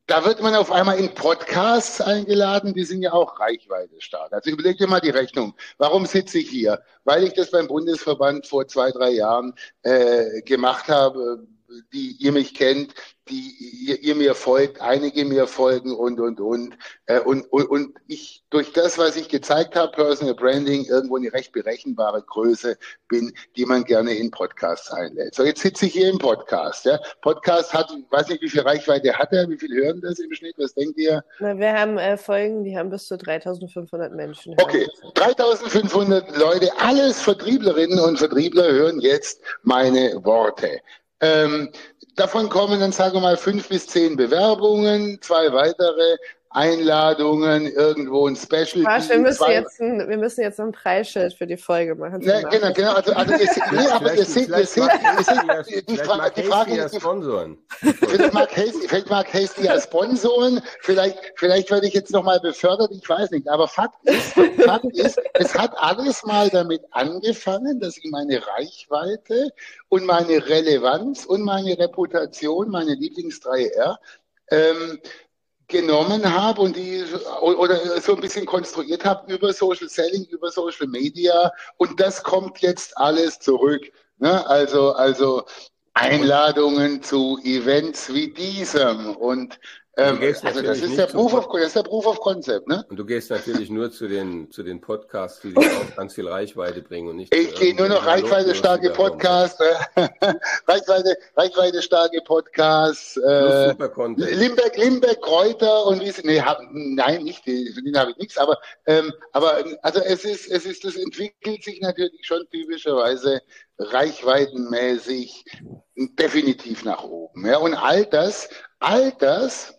da wird man auf einmal in Podcasts eingeladen, die sind ja auch reichweite stark. Also überleg dir mal die Rechnung. Warum sitze ich hier? Weil ich das beim Bundesverband vor zwei, drei Jahren äh, gemacht habe, die ihr mich kennt, die ihr, ihr, mir folgt, einige mir folgen und, und, und. Äh, und, und. Und ich durch das, was ich gezeigt habe, Personal Branding, irgendwo eine recht berechenbare Größe bin, die man gerne in Podcasts einlädt. So, jetzt sitze ich hier im Podcast. Ja. Podcast hat, ich weiß nicht, wie viel Reichweite hat er, wie viel hören das im Schnitt, was denkt ihr? Na, wir haben äh, Folgen, die haben bis zu 3500 Menschen. Okay, 3500 Leute, alles Vertrieblerinnen und Vertriebler hören jetzt meine Worte. Ähm, davon kommen dann, sagen wir mal, fünf bis zehn Bewerbungen, zwei weitere Einladungen, irgendwo ein Special. Quatsch, wir, müssen jetzt ein, wir müssen jetzt ein Preisschild für die Folge machen. Ja, genau, genau. Also, also ihr, nee, aber ihr seht, ihr seht, ihr seht, die, Fra die Frage ist, Sponsoren. Vielleicht mag Hasty, vielleicht mag Hasty ja Sponsoren, vielleicht, vielleicht werde ich jetzt nochmal befördert, ich weiß nicht. Aber Fakt ist, Fakt ist, es hat alles mal damit angefangen, dass ich meine Reichweite und meine Relevanz und meine Reputation, meine Lieblings 3R, ähm, genommen habe und die oder so ein bisschen konstruiert habe über Social Selling, über Social Media und das kommt jetzt alles zurück. Ne? Also, also Einladungen zu Events wie diesem und ähm, also das ist, der Proof of, das ist der Proof of Concept, ne? Und du gehst natürlich nur zu den, zu den Podcasts, die auch ganz viel Reichweite bringen und nicht. Ich gehe nur noch Reichweite starke Podcasts, äh, Reichweite, Reichweite starke Podcasts, äh, Limbeck, Limbeck, Kräuter und wie sie, nee, hab, nein, nicht, von denen habe ich nichts, aber, ähm, aber, also es ist, es ist, das entwickelt sich natürlich schon typischerweise reichweitenmäßig definitiv nach oben, ja? Und all das, all das,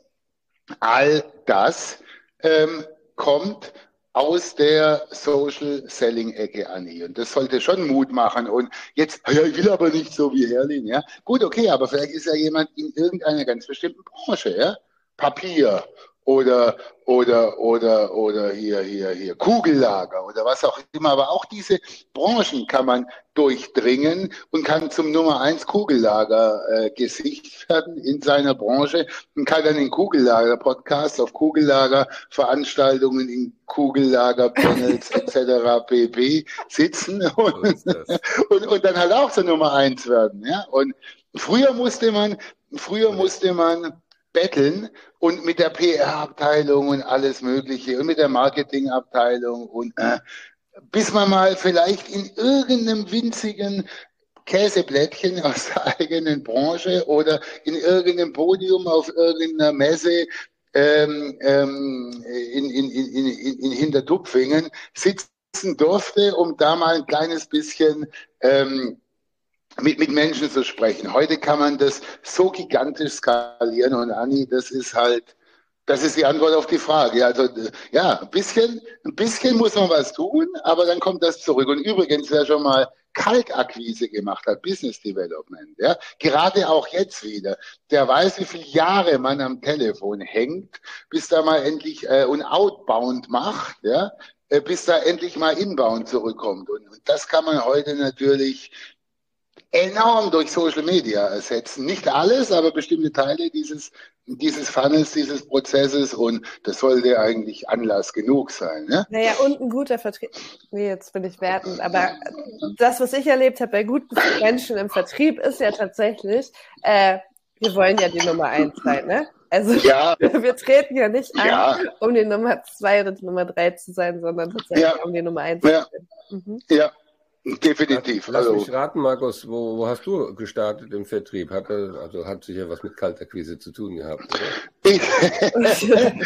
All das ähm, kommt aus der Social Selling Ecke, Anni. Und das sollte schon Mut machen. Und jetzt, ja, ich will aber nicht so wie Herlin, ja. Gut, okay, aber vielleicht ist ja jemand in irgendeiner ganz bestimmten Branche, ja. Papier oder, oder, oder, oder hier, hier, hier, Kugellager oder was auch immer. Aber auch diese Branchen kann man durchdringen und kann zum Nummer eins Kugellager äh, Gesicht werden in seiner Branche und kann dann in Kugellager Podcasts auf Kugellager Veranstaltungen in Kugellager Panels etc. pp sitzen und, und, und dann halt auch zur Nummer eins werden, ja. Und früher musste man, früher musste man betteln und mit der PR-Abteilung und alles Mögliche und mit der Marketing-Abteilung und äh, bis man mal vielleicht in irgendeinem winzigen Käseblättchen aus der eigenen Branche oder in irgendeinem Podium auf irgendeiner Messe ähm, ähm, in, in, in, in, in Hintertupfingen sitzen durfte, um da mal ein kleines bisschen ähm, mit, mit Menschen zu sprechen. Heute kann man das so gigantisch skalieren und Anni, das ist halt, das ist die Antwort auf die Frage. Also ja, ein bisschen, ein bisschen muss man was tun, aber dann kommt das zurück. Und übrigens, wer schon mal Kaltakquise gemacht hat, Business Development, ja, gerade auch jetzt wieder, der weiß, wie viele Jahre man am Telefon hängt, bis da mal endlich äh, und outbound macht, ja, äh, bis da endlich mal inbound zurückkommt. Und, und das kann man heute natürlich enorm durch Social Media ersetzen. Nicht alles, aber bestimmte Teile dieses, dieses Funnels, dieses Prozesses und das sollte eigentlich Anlass genug sein. Ne? Naja, und ein guter Vertrieb. Nee, jetzt bin ich wertend, aber das, was ich erlebt habe bei guten Menschen im Vertrieb, ist ja tatsächlich, äh, wir wollen ja die Nummer eins sein, ne? Also ja. wir treten ja nicht an, ja. um die Nummer zwei oder die Nummer drei zu sein, sondern tatsächlich ja. um die Nummer eins zu sein. Mhm. Ja. Definitiv. Lass, lass mich raten, Markus, wo, wo hast du gestartet im Vertrieb? Hat, also hat sicher was mit Kaltakquise zu tun gehabt? Ich,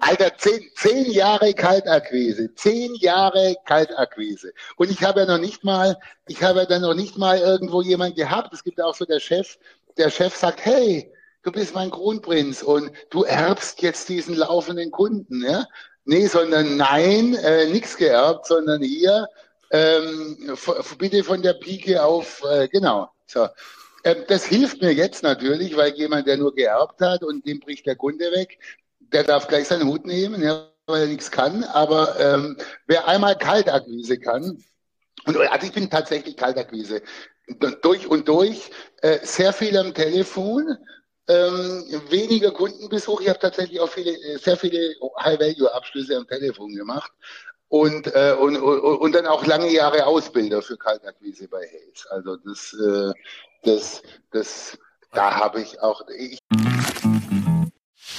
Alter, zehn, zehn Jahre Kaltakquise, zehn Jahre Kaltakquise. Und ich habe ja noch nicht mal, ich habe ja dann noch nicht mal irgendwo jemand gehabt. Es gibt auch so der Chef, der Chef sagt, hey, du bist mein Kronprinz und du erbst jetzt diesen laufenden Kunden, ja? Nee, sondern nein, äh, nichts geerbt, sondern hier ähm, bitte von der Pike auf, äh, genau. So. Ähm, das hilft mir jetzt natürlich, weil jemand, der nur geerbt hat und dem bricht der Kunde weg, der darf gleich seinen Hut nehmen, ja, weil er nichts kann. Aber ähm, wer einmal Kaltakquise kann, und also ich bin tatsächlich Kaltakquise, durch und durch, äh, sehr viel am Telefon, ähm, weniger Kundenbesuch. Ich habe tatsächlich auch viele, äh, sehr viele High-Value-Abschlüsse am Telefon gemacht und, äh, und, und, und dann auch lange Jahre Ausbilder für Kaltakquise bei Hayes. Also das, äh, das, das, da habe ich auch. Ich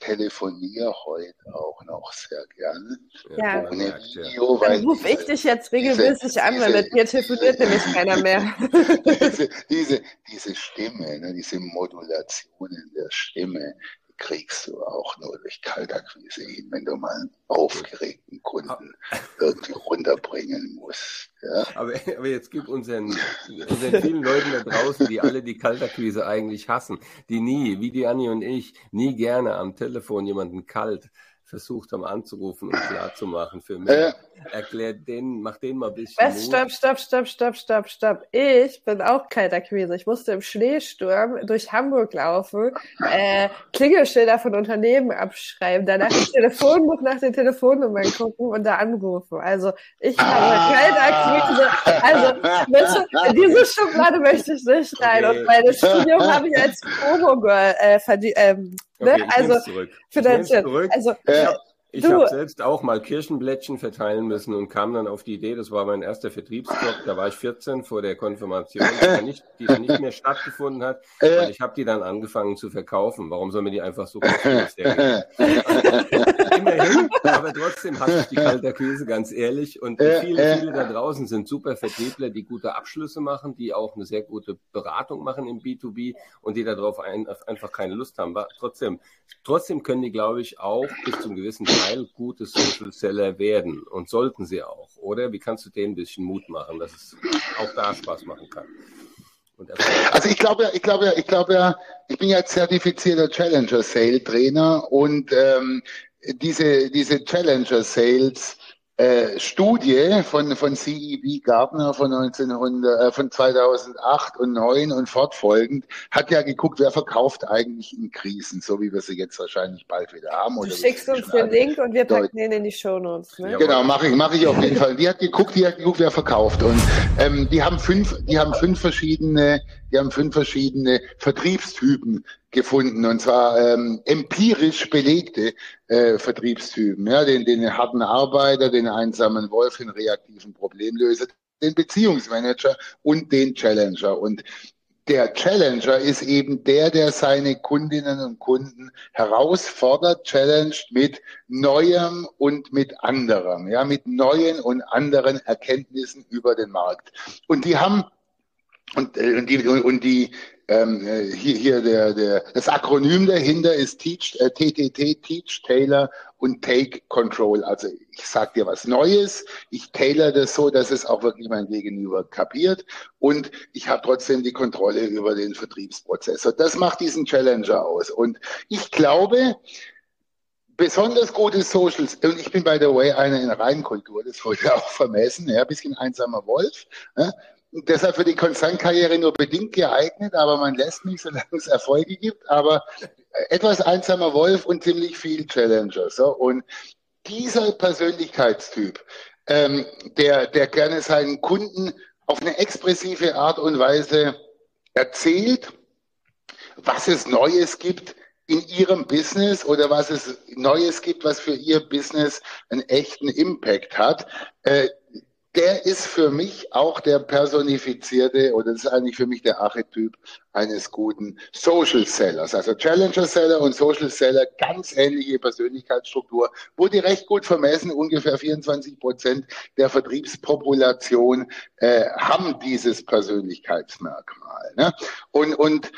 telefoniere heute auch noch sehr gerne. Ja, Ohne Video, Dann rufe ich dich jetzt regelmäßig diese, an, weil mit mir telefoniert nämlich keiner mehr. diese, diese, diese Stimme, ne, diese Modulation in der Stimme, kriegst du auch nur durch Kaltakquise hin, wenn du mal einen aufgeregten Kunden irgendwie runterbringen musst. Ja? Aber, aber jetzt gib unseren, unseren vielen Leuten da draußen, die alle die Kaltakquise eigentlich hassen, die nie, wie die Anni und ich, nie gerne am Telefon jemanden kalt versucht haben anzurufen und klarzumachen für mich. Äh, Erklärt den, mach den mal ein bisschen. Was? Stopp, stopp, stopp, stopp, stopp, stopp. Ich bin auch Kaltakquise. Ich musste im Schneesturm durch Hamburg laufen, äh, Klingelschilder von Unternehmen abschreiben, danach das Telefonbuch nach den Telefonnummern gucken und da anrufen. Also ich habe ah, Kaltakquise. Also bitte, in diese Schublade möchte ich nicht rein. Okay. Und meine Studium habe ich als Promo-Girl äh, verdient. Ähm, Ne? Okay, also finanziell. Also, äh, ich habe selbst auch mal Kirchenblättchen verteilen müssen und kam dann auf die Idee, das war mein erster Vertriebsjob, da war ich 14 vor der Konfirmation, die dann nicht, die dann nicht mehr stattgefunden hat. Äh. Und ich habe die dann angefangen zu verkaufen. Warum soll mir die einfach so kostenlos Immerhin, aber trotzdem hatte ich die Kalterquise, ganz ehrlich. Und viele, viele da draußen sind super Vertriebler, die gute Abschlüsse machen, die auch eine sehr gute Beratung machen im B2B und die darauf ein, einfach keine Lust haben. Aber trotzdem, trotzdem können die, glaube ich, auch bis zum gewissen Teil gute Social Seller werden und sollten sie auch, oder? Wie kannst du denen ein bisschen Mut machen, dass es auch da Spaß machen kann? Also ich glaube ja, ich glaube ja, ich glaube ja, ich bin ja zertifizierter Challenger Sale Trainer und ähm, diese diese Challenger Sales äh, Studie von, von CEB Gardner von 1900, äh, von 2008 und 9 und fortfolgend hat ja geguckt, wer verkauft eigentlich in Krisen, so wie wir sie jetzt wahrscheinlich bald wieder haben. Du schickst uns den Link und wir packen den in die Show Notes. Ne? Genau, mache ich, mache ich auf jeden Fall. Die hat geguckt, die hat geguckt, wer verkauft und ähm, die haben fünf, die haben fünf verschiedene, die haben fünf verschiedene Vertriebstypen gefunden und zwar ähm, empirisch belegte äh, Vertriebstypen, ja, den, den harten Arbeiter, den einsamen Wolf, den reaktiven Problemlöser, den Beziehungsmanager und den Challenger. Und der Challenger ist eben der, der seine Kundinnen und Kunden herausfordert, challenged mit Neuem und mit anderem, ja, mit neuen und anderen Erkenntnissen über den Markt. Und die haben und, äh, und die, und die ähm, äh, hier, hier der, der, das Akronym dahinter ist Teach, äh, TTT, Teach, Tailor und Take Control. Also ich sage dir was Neues, ich tailor das so, dass es auch wirklich mein Gegenüber kapiert und ich habe trotzdem die Kontrolle über den Vertriebsprozess. Und das macht diesen Challenger aus. Und ich glaube, besonders gute Socials, und ich bin by the way einer in Reinkultur, das wollte auch vermessen, ja, bisschen einsamer Wolf. Ja, deshalb für die Konzernkarriere nur bedingt geeignet, aber man lässt mich, solange es Erfolge gibt. Aber etwas einsamer Wolf und ziemlich viel Challenger. So. Und dieser Persönlichkeitstyp, ähm, der, der gerne seinen Kunden auf eine expressive Art und Weise erzählt, was es Neues gibt in ihrem Business oder was es Neues gibt, was für ihr Business einen echten Impact hat, äh, der ist für mich auch der personifizierte oder das ist eigentlich für mich der Archetyp eines guten Social Sellers. Also Challenger Seller und Social Seller, ganz ähnliche Persönlichkeitsstruktur, wurde recht gut vermessen. Ungefähr 24 Prozent der Vertriebspopulation äh, haben dieses Persönlichkeitsmerkmal. Ne? Und, und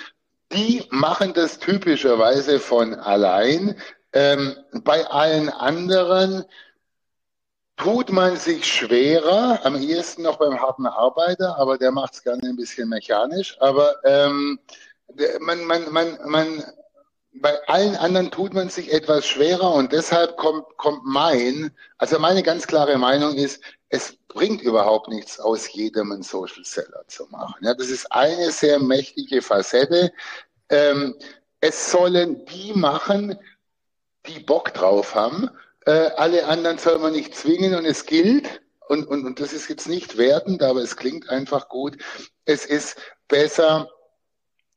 die machen das typischerweise von allein. Ähm, bei allen anderen tut man sich schwerer, am ehesten noch beim harten Arbeiter, aber der macht es gerne ein bisschen mechanisch. Aber ähm, man, man, man, man, bei allen anderen tut man sich etwas schwerer und deshalb kommt, kommt mein, also meine ganz klare Meinung ist, es bringt überhaupt nichts aus jedem einen Social Seller zu machen. Ja, das ist eine sehr mächtige Facette. Ähm, es sollen die machen, die Bock drauf haben äh, alle anderen soll man nicht zwingen und es gilt, und, und, und das ist jetzt nicht wertend, aber es klingt einfach gut, es ist besser,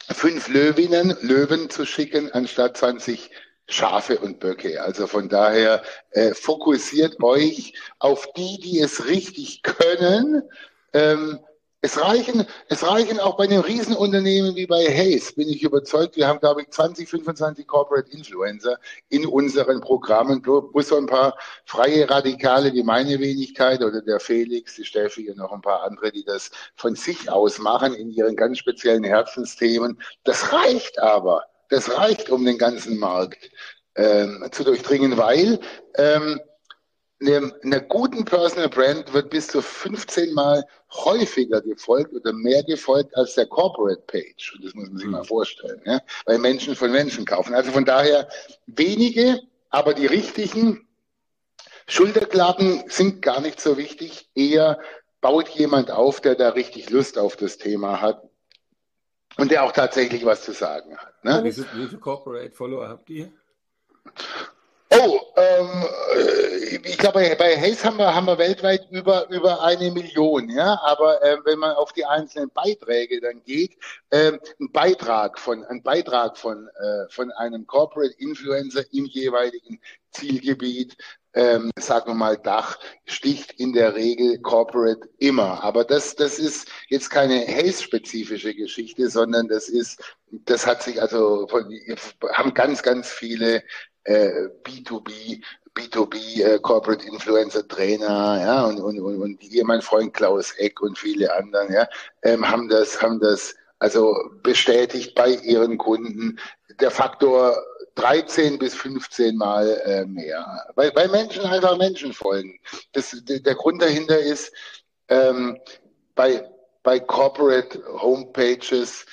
fünf Löwinnen, Löwen zu schicken, anstatt 20 Schafe und Böcke. Also von daher äh, fokussiert euch auf die, die es richtig können. Ähm, es reichen, es reichen auch bei einem Riesenunternehmen wie bei Hayes, bin ich überzeugt. Wir haben, glaube ich, 20, 25 Corporate Influencer in unseren Programmen, plus so ein paar freie Radikale wie meine Wenigkeit oder der Felix, die Steffi und noch ein paar andere, die das von sich aus machen in ihren ganz speziellen Herzensthemen. Das reicht aber. Das reicht, um den ganzen Markt ähm, zu durchdringen, weil ähm, einer eine guten Personal Brand wird bis zu 15 Mal häufiger gefolgt oder mehr gefolgt als der Corporate Page. Und das muss man sich mhm. mal vorstellen, ja? weil Menschen von Menschen kaufen. Also von daher wenige, aber die richtigen Schulterklappen sind gar nicht so wichtig. Eher baut jemand auf, der da richtig Lust auf das Thema hat und der auch tatsächlich was zu sagen hat. Ne? Wie viele Corporate Follower habt ihr? Oh, ähm, äh, ich glaube, bei Hayes haben wir, haben wir weltweit über, über eine Million, ja. Aber äh, wenn man auf die einzelnen Beiträge dann geht, äh, ein Beitrag von, ein Beitrag von, äh, von einem Corporate Influencer im jeweiligen Zielgebiet, ähm, sagen wir mal Dach, sticht in der Regel Corporate immer. Aber das, das ist jetzt keine Hayes-spezifische Geschichte, sondern das ist, das hat sich also von, haben ganz, ganz viele äh, B2B, B2B äh, Corporate Influencer Trainer, ja, und, und, und, und hier mein Freund Klaus Eck und viele anderen, ja, ähm, haben das, haben das also bestätigt bei ihren Kunden. Der Faktor 13 bis 15 Mal äh, mehr. Weil, weil Menschen einfach Menschen folgen. Das, der Grund dahinter ist, ähm, bei, bei Corporate Homepages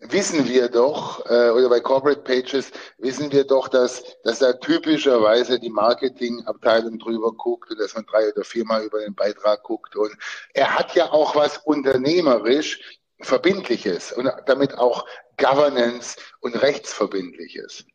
wissen wir doch, äh, oder bei Corporate Pages wissen wir doch, dass, dass da typischerweise die Marketingabteilung drüber guckt und dass man drei oder viermal über den Beitrag guckt. Und er hat ja auch was unternehmerisch Verbindliches und damit auch Governance und Rechtsverbindliches.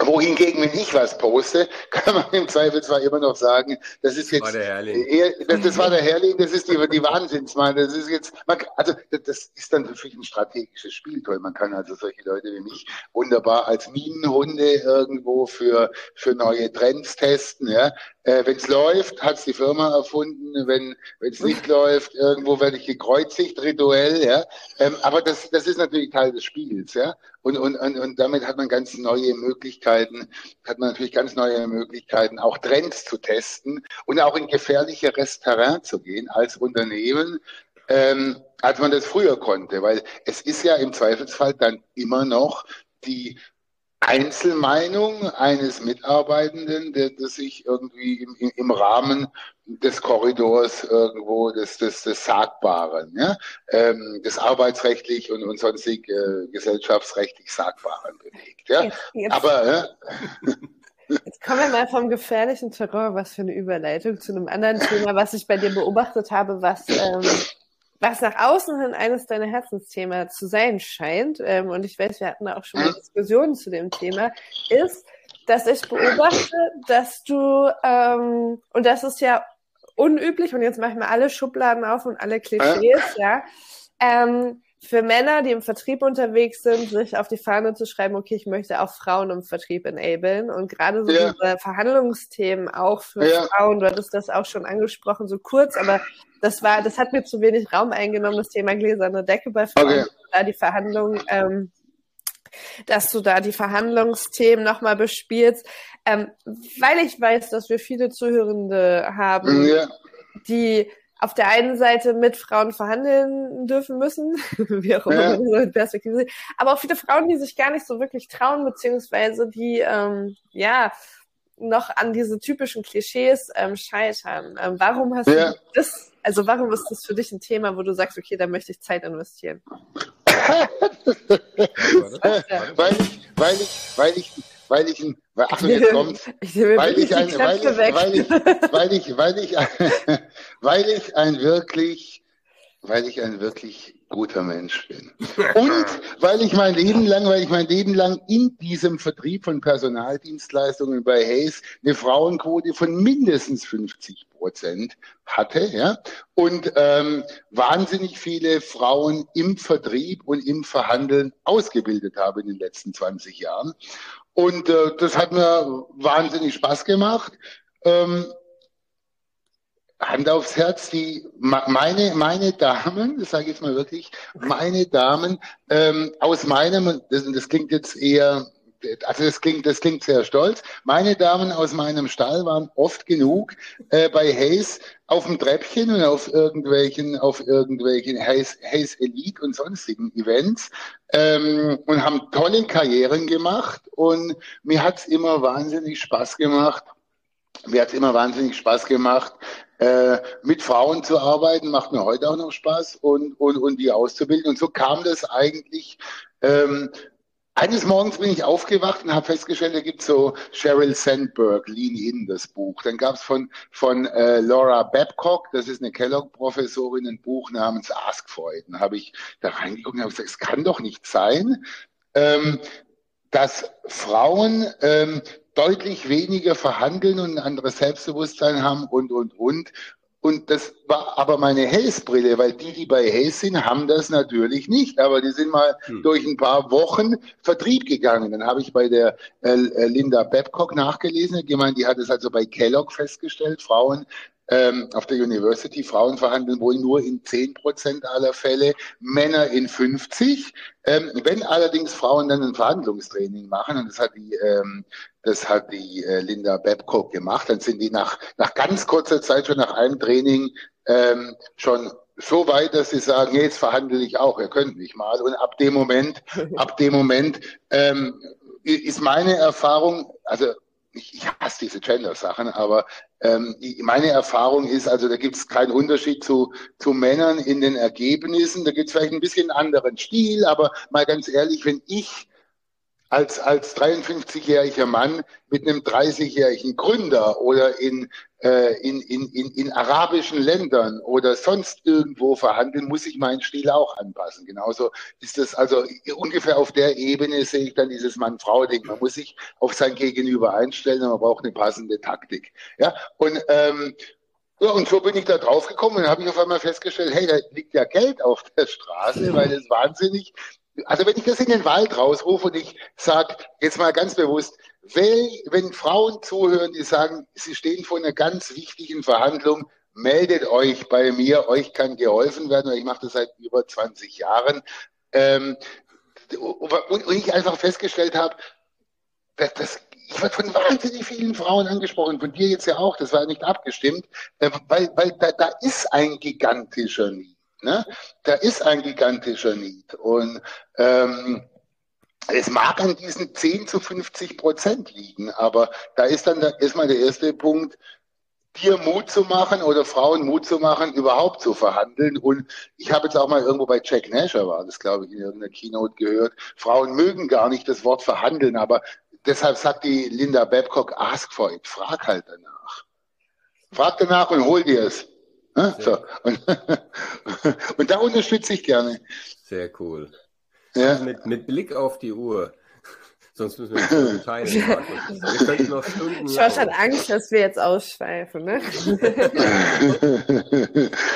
Wohingegen, wenn ich was poste, kann man im Zweifel zwar immer noch sagen, das ist jetzt, war der Herrling. Eher, das, das, war der Herrling, das ist die, die Wahnsinnsmann, das ist jetzt, man, also das ist dann natürlich ein strategisches Spiel, toll. Man kann also solche Leute wie mich wunderbar als Minenhunde irgendwo für, für neue Trends testen, ja. Äh, wenn es läuft, hat es die Firma erfunden. Wenn es nicht läuft, irgendwo werde ich gekreuzigt, rituell. Ja? Ähm, aber das, das ist natürlich Teil des Spiels. Ja? Und, und, und, und damit hat man ganz neue Möglichkeiten, hat man natürlich ganz neue Möglichkeiten, auch Trends zu testen und auch in gefährlicheres Terrain zu gehen als Unternehmen. Ähm, als man das früher konnte, weil es ist ja im Zweifelsfall dann immer noch die Einzelmeinung eines Mitarbeitenden, der, der sich irgendwie im, im, Rahmen des Korridors irgendwo des, des, des Sagbaren, ja, ähm, des arbeitsrechtlich und, und sonstig äh, gesellschaftsrechtlich Sagbaren bewegt. Ja. Jetzt, jetzt, Aber ja. Jetzt kommen wir mal vom gefährlichen Terror, was für eine Überleitung, zu einem anderen Thema, was ich bei dir beobachtet habe, was ähm, was nach außen hin eines deiner Herzensthemen zu sein scheint, ähm, und ich weiß, wir hatten da auch schon mal Diskussionen zu dem Thema, ist, dass ich beobachte, dass du, ähm, und das ist ja unüblich, und jetzt machen wir alle Schubladen auf und alle Klischees, ja, ähm, für Männer, die im Vertrieb unterwegs sind, sich auf die Fahne zu schreiben, okay, ich möchte auch Frauen im Vertrieb enablen. Und gerade so ja. diese Verhandlungsthemen auch für ja. Frauen, du hattest das auch schon angesprochen, so kurz, aber das war, das hat mir zu wenig Raum eingenommen, das Thema gläserne Decke bei Frauen, okay. da die Verhandlungen, ähm, dass du da die Verhandlungsthemen nochmal bespielst, ähm, weil ich weiß, dass wir viele Zuhörende haben, ja. die auf der einen Seite mit Frauen verhandeln dürfen müssen, wie auch immer ja. so Perspektive sehen, aber auch viele Frauen, die sich gar nicht so wirklich trauen, beziehungsweise die ähm, ja noch an diese typischen Klischees ähm, scheitern. Ähm, warum hast ja. du das, also warum ist das für dich ein Thema, wo du sagst, okay, da möchte ich Zeit investieren? weil ich, weil ich, weil ich, weil ich ein, weil, ach, jetzt kommt's, weil ich ein, weil ich, weil ich, weil ich, weil ich, weil ich ein wirklich, weil ich ein wirklich guter Mensch bin. Und weil ich mein Leben lang, weil ich mein Leben lang in diesem Vertrieb von Personaldienstleistungen bei Hayes eine Frauenquote von mindestens 50 Prozent hatte, ja, und ähm, wahnsinnig viele Frauen im Vertrieb und im Verhandeln ausgebildet habe in den letzten 20 Jahren. Und äh, das hat mir wahnsinnig Spaß gemacht. Ähm, Hand aufs Herz, die meine meine Damen, das sage ich jetzt mal wirklich, meine Damen ähm, aus meinem, das, das klingt jetzt eher, also das klingt das klingt sehr stolz. Meine Damen aus meinem Stall waren oft genug äh, bei Hayes auf dem Treppchen und auf irgendwelchen auf irgendwelchen Hayes, Hayes Elite und sonstigen Events ähm, und haben tolle Karrieren gemacht und mir hat's immer wahnsinnig Spaß gemacht. Mir hat's immer wahnsinnig Spaß gemacht, äh, mit Frauen zu arbeiten, macht mir heute auch noch Spaß und, und, und die auszubilden. Und so kam das eigentlich. Ähm, eines Morgens bin ich aufgewacht und habe festgestellt, da gibt's so Sheryl Sandberg, Lean In, das Buch. Dann gab's von, von äh, Laura Babcock, das ist eine Kellogg-Professorin, ein Buch namens Ask Freud. Dann habe ich da reingeguckt und habe gesagt, es kann doch nicht sein, ähm, dass Frauen ähm, deutlich weniger verhandeln und ein anderes Selbstbewusstsein haben und, und, und. Und das war aber meine Hayes-Brille, weil die, die bei Hayes sind, haben das natürlich nicht. Aber die sind mal hm. durch ein paar Wochen Vertrieb gegangen. Dann habe ich bei der äh, Linda Babcock nachgelesen, gemeint, die hat es also bei Kellogg festgestellt, Frauen ähm, auf der University, Frauen verhandeln wohl nur in 10 Prozent aller Fälle, Männer in 50. Ähm, wenn allerdings Frauen dann ein Verhandlungstraining machen, und das hat die, ähm, das hat die äh, Linda Babcock gemacht, dann sind die nach, nach ganz kurzer Zeit schon nach einem Training ähm, schon so weit, dass sie sagen, jetzt verhandle ich auch, ihr könnt mich mal. Und ab dem Moment, ab dem Moment ähm, ist meine Erfahrung, also ich, ich hasse diese Gender-Sachen, aber ähm, meine Erfahrung ist, also da gibt es keinen Unterschied zu, zu Männern in den Ergebnissen. Da gibt es vielleicht ein bisschen anderen Stil, aber mal ganz ehrlich, wenn ich als, als 53-jähriger Mann mit einem 30-jährigen Gründer oder in, äh, in, in, in, in arabischen Ländern oder sonst irgendwo verhandeln, muss ich meinen Stil auch anpassen. Genauso ist das also ungefähr auf der Ebene sehe ich dann dieses Mann-Frau-Ding. Man muss sich auf sein Gegenüber einstellen und man braucht eine passende Taktik. Ja, und ähm, ja, und so bin ich da drauf gekommen und habe ich auf einmal festgestellt, hey, da liegt ja Geld auf der Straße, weil es wahnsinnig also wenn ich das in den Wald rausrufe und ich sage jetzt mal ganz bewusst, wenn Frauen zuhören, die sagen, sie stehen vor einer ganz wichtigen Verhandlung, meldet euch bei mir, euch kann geholfen werden, ich mache das seit über 20 Jahren. Ähm, und, ich einfach festgestellt habe, dass das ich werde von wahnsinnig vielen Frauen angesprochen, von dir jetzt ja auch, das war nicht abgestimmt, äh, weil, weil da, da ist ein gigantischer Need. Ne? Da ist ein gigantischer Need. Und ähm, es mag an diesen 10 zu 50 Prozent liegen, aber da ist dann erstmal der erste Punkt, dir Mut zu machen oder Frauen Mut zu machen, überhaupt zu verhandeln. Und ich habe jetzt auch mal irgendwo bei Jack Nasher war das, glaube ich, in irgendeiner Keynote gehört. Frauen mögen gar nicht das Wort verhandeln, aber deshalb sagt die Linda Babcock, ask for it, frag halt danach. Frag danach und hol dir es. So. Und, und, da unterstütze ich gerne. Sehr cool. Ja. Mit, mit Blick auf die Uhr Sonst müssen wir nicht teilen. wir könnten noch Stunden. Josh hat Angst, dass wir jetzt ausschweifen, ne?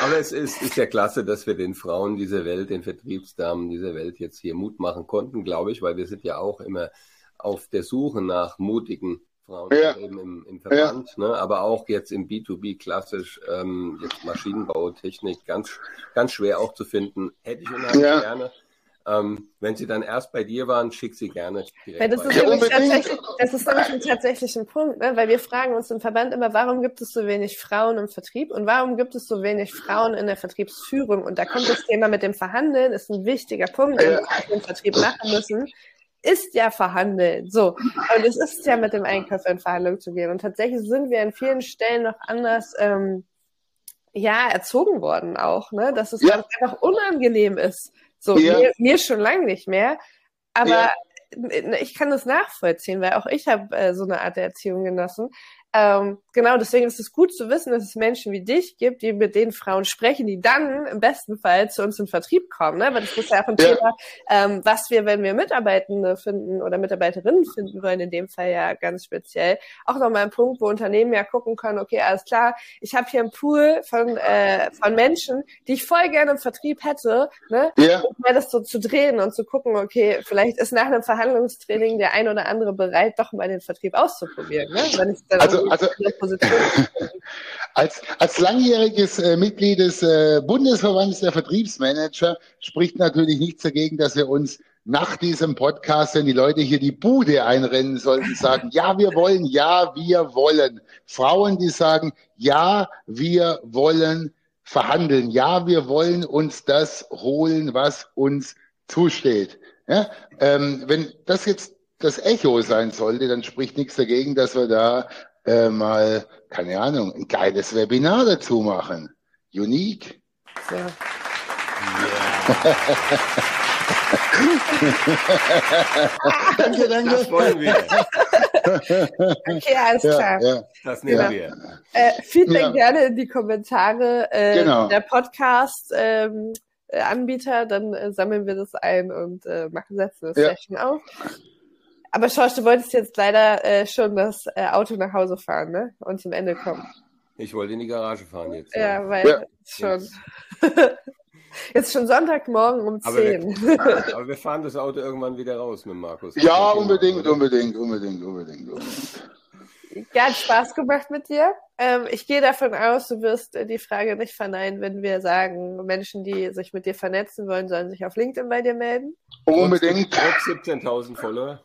Aber es ist, ist ja klasse, dass wir den Frauen dieser Welt, den Vertriebsdamen dieser Welt jetzt hier Mut machen konnten, glaube ich, weil wir sind ja auch immer auf der Suche nach mutigen Frauen ja. eben im, im Verband, ja. ne? aber auch jetzt im B2B klassisch, ähm, jetzt Maschinenbau, Technik, ganz, ganz schwer auch zu finden. Hätte ich unheimlich ja. gerne. Ähm, wenn sie dann erst bei dir waren, schick sie gerne direkt. Weil das, ist nämlich tatsächlich, das ist nämlich ein tatsächlicher Punkt, ne? weil wir fragen uns im Verband immer, warum gibt es so wenig Frauen im Vertrieb und warum gibt es so wenig Frauen in der Vertriebsführung? Und da kommt das Thema mit dem Verhandeln, ist ein wichtiger Punkt, den wir im Vertrieb machen müssen ist ja verhandeln. So. Und es ist ja mit dem Einkauf in Verhandlung zu gehen. Und tatsächlich sind wir an vielen Stellen noch anders ähm, ja, erzogen worden auch, ne? Dass es ja. einfach unangenehm ist. So, ja. mir, mir schon lange nicht mehr. Aber ja. ich kann das nachvollziehen, weil auch ich habe äh, so eine Art der Erziehung genossen. Ähm, genau, deswegen ist es gut zu wissen, dass es Menschen wie dich gibt, die mit den Frauen sprechen, die dann im besten Fall zu uns in Vertrieb kommen. Ne? Weil das ist ja auch ein ja. Thema, ähm, was wir, wenn wir Mitarbeitende finden oder Mitarbeiterinnen finden wollen, in dem Fall ja ganz speziell, auch nochmal ein Punkt, wo Unternehmen ja gucken können, okay, alles klar, ich habe hier einen Pool von, äh, von Menschen, die ich voll gerne im Vertrieb hätte, ne? Ja. Um das so zu drehen und zu gucken, okay, vielleicht ist nach einem Verhandlungstraining der ein oder andere bereit, doch mal den Vertrieb auszuprobieren. Ne? Wenn ich dann also also, also als, als langjähriges äh, Mitglied des äh, Bundesverbandes der Vertriebsmanager spricht natürlich nichts dagegen, dass wir uns nach diesem Podcast, wenn die Leute hier die Bude einrennen sollten, sagen, ja, wir wollen, ja, wir wollen. Frauen, die sagen, ja, wir wollen verhandeln, ja, wir wollen uns das holen, was uns zusteht. Ja? Ähm, wenn das jetzt das Echo sein sollte, dann spricht nichts dagegen, dass wir da äh, mal, keine Ahnung, ein geiles Webinar dazu machen. Unique. Ja. Yeah. danke, danke. Das wollen wir. Okay, alles ja, klar. Ja. Das nehmen ja. wir. Äh, Feedback ja. gerne in die Kommentare äh, genau. der Podcast. Ähm, äh, Anbieter, dann äh, sammeln wir das ein und äh, machen, setzen das ja. Session auf. Aber Schorsch, du wolltest jetzt leider äh, schon das äh, Auto nach Hause fahren, ne? Und zum Ende kommen. Ich wollte in die Garage fahren jetzt. Ja, ja weil ja. schon. Jetzt schon Sonntagmorgen um 10. Aber wir, aber wir, fahren das Auto irgendwann wieder raus mit Markus. Ja, unbedingt, unbedingt, unbedingt, unbedingt, unbedingt. Ja, hat Spaß gemacht mit dir. Ähm, ich gehe davon aus, du wirst äh, die Frage nicht verneinen, wenn wir sagen, Menschen, die sich mit dir vernetzen wollen, sollen sich auf LinkedIn bei dir melden. Unbedingt. Trotz 17.000 Follower.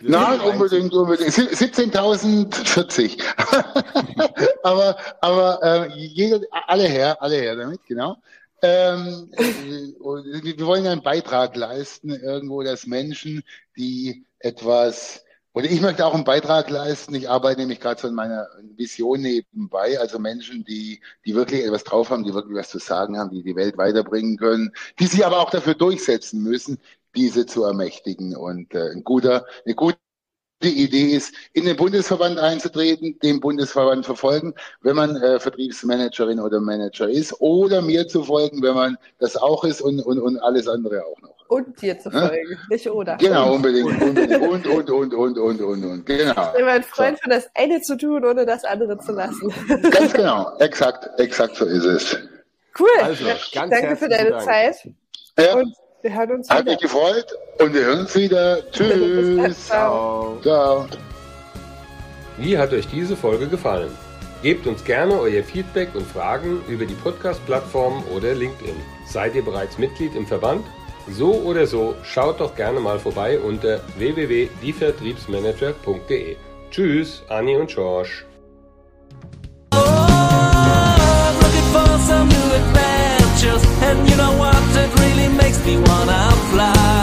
Nein, unbedingt, unbedingt. 17.040. aber aber äh, jeder, alle her, alle her damit, genau. Ähm, wir wollen einen Beitrag leisten, irgendwo, dass Menschen, die etwas, oder ich möchte auch einen Beitrag leisten, ich arbeite nämlich gerade so in meiner Vision nebenbei, also Menschen, die, die wirklich etwas drauf haben, die wirklich was zu sagen haben, die die Welt weiterbringen können, die sich aber auch dafür durchsetzen müssen, diese zu ermächtigen. Und äh, ein guter, eine gute Idee ist, in den Bundesverband einzutreten, den Bundesverband verfolgen, wenn man äh, Vertriebsmanagerin oder Manager ist, oder mir zu folgen, wenn man das auch ist und, und, und alles andere auch noch. Und dir zu folgen, ja? nicht oder. Genau, unbedingt. unbedingt. Und, und, und, und, und, und, und, genau. Ich bin ein Freund so. für das eine zu tun, ohne das andere zu lassen. Ganz genau, exakt, exakt so ist es. Cool. Also, ja, danke für deine Dank. Zeit. Ja. Und wir hören uns Hat wieder. mich gefreut und wir hören uns wieder. Tschüss. Ciao. Ciao. Wie hat euch diese Folge gefallen? Gebt uns gerne euer Feedback und Fragen über die Podcast-Plattform oder LinkedIn. Seid ihr bereits Mitglied im Verband? So oder so, schaut doch gerne mal vorbei unter www.dievertriebsmanager.de. Tschüss, Anni und George. Oh, makes me wanna fly.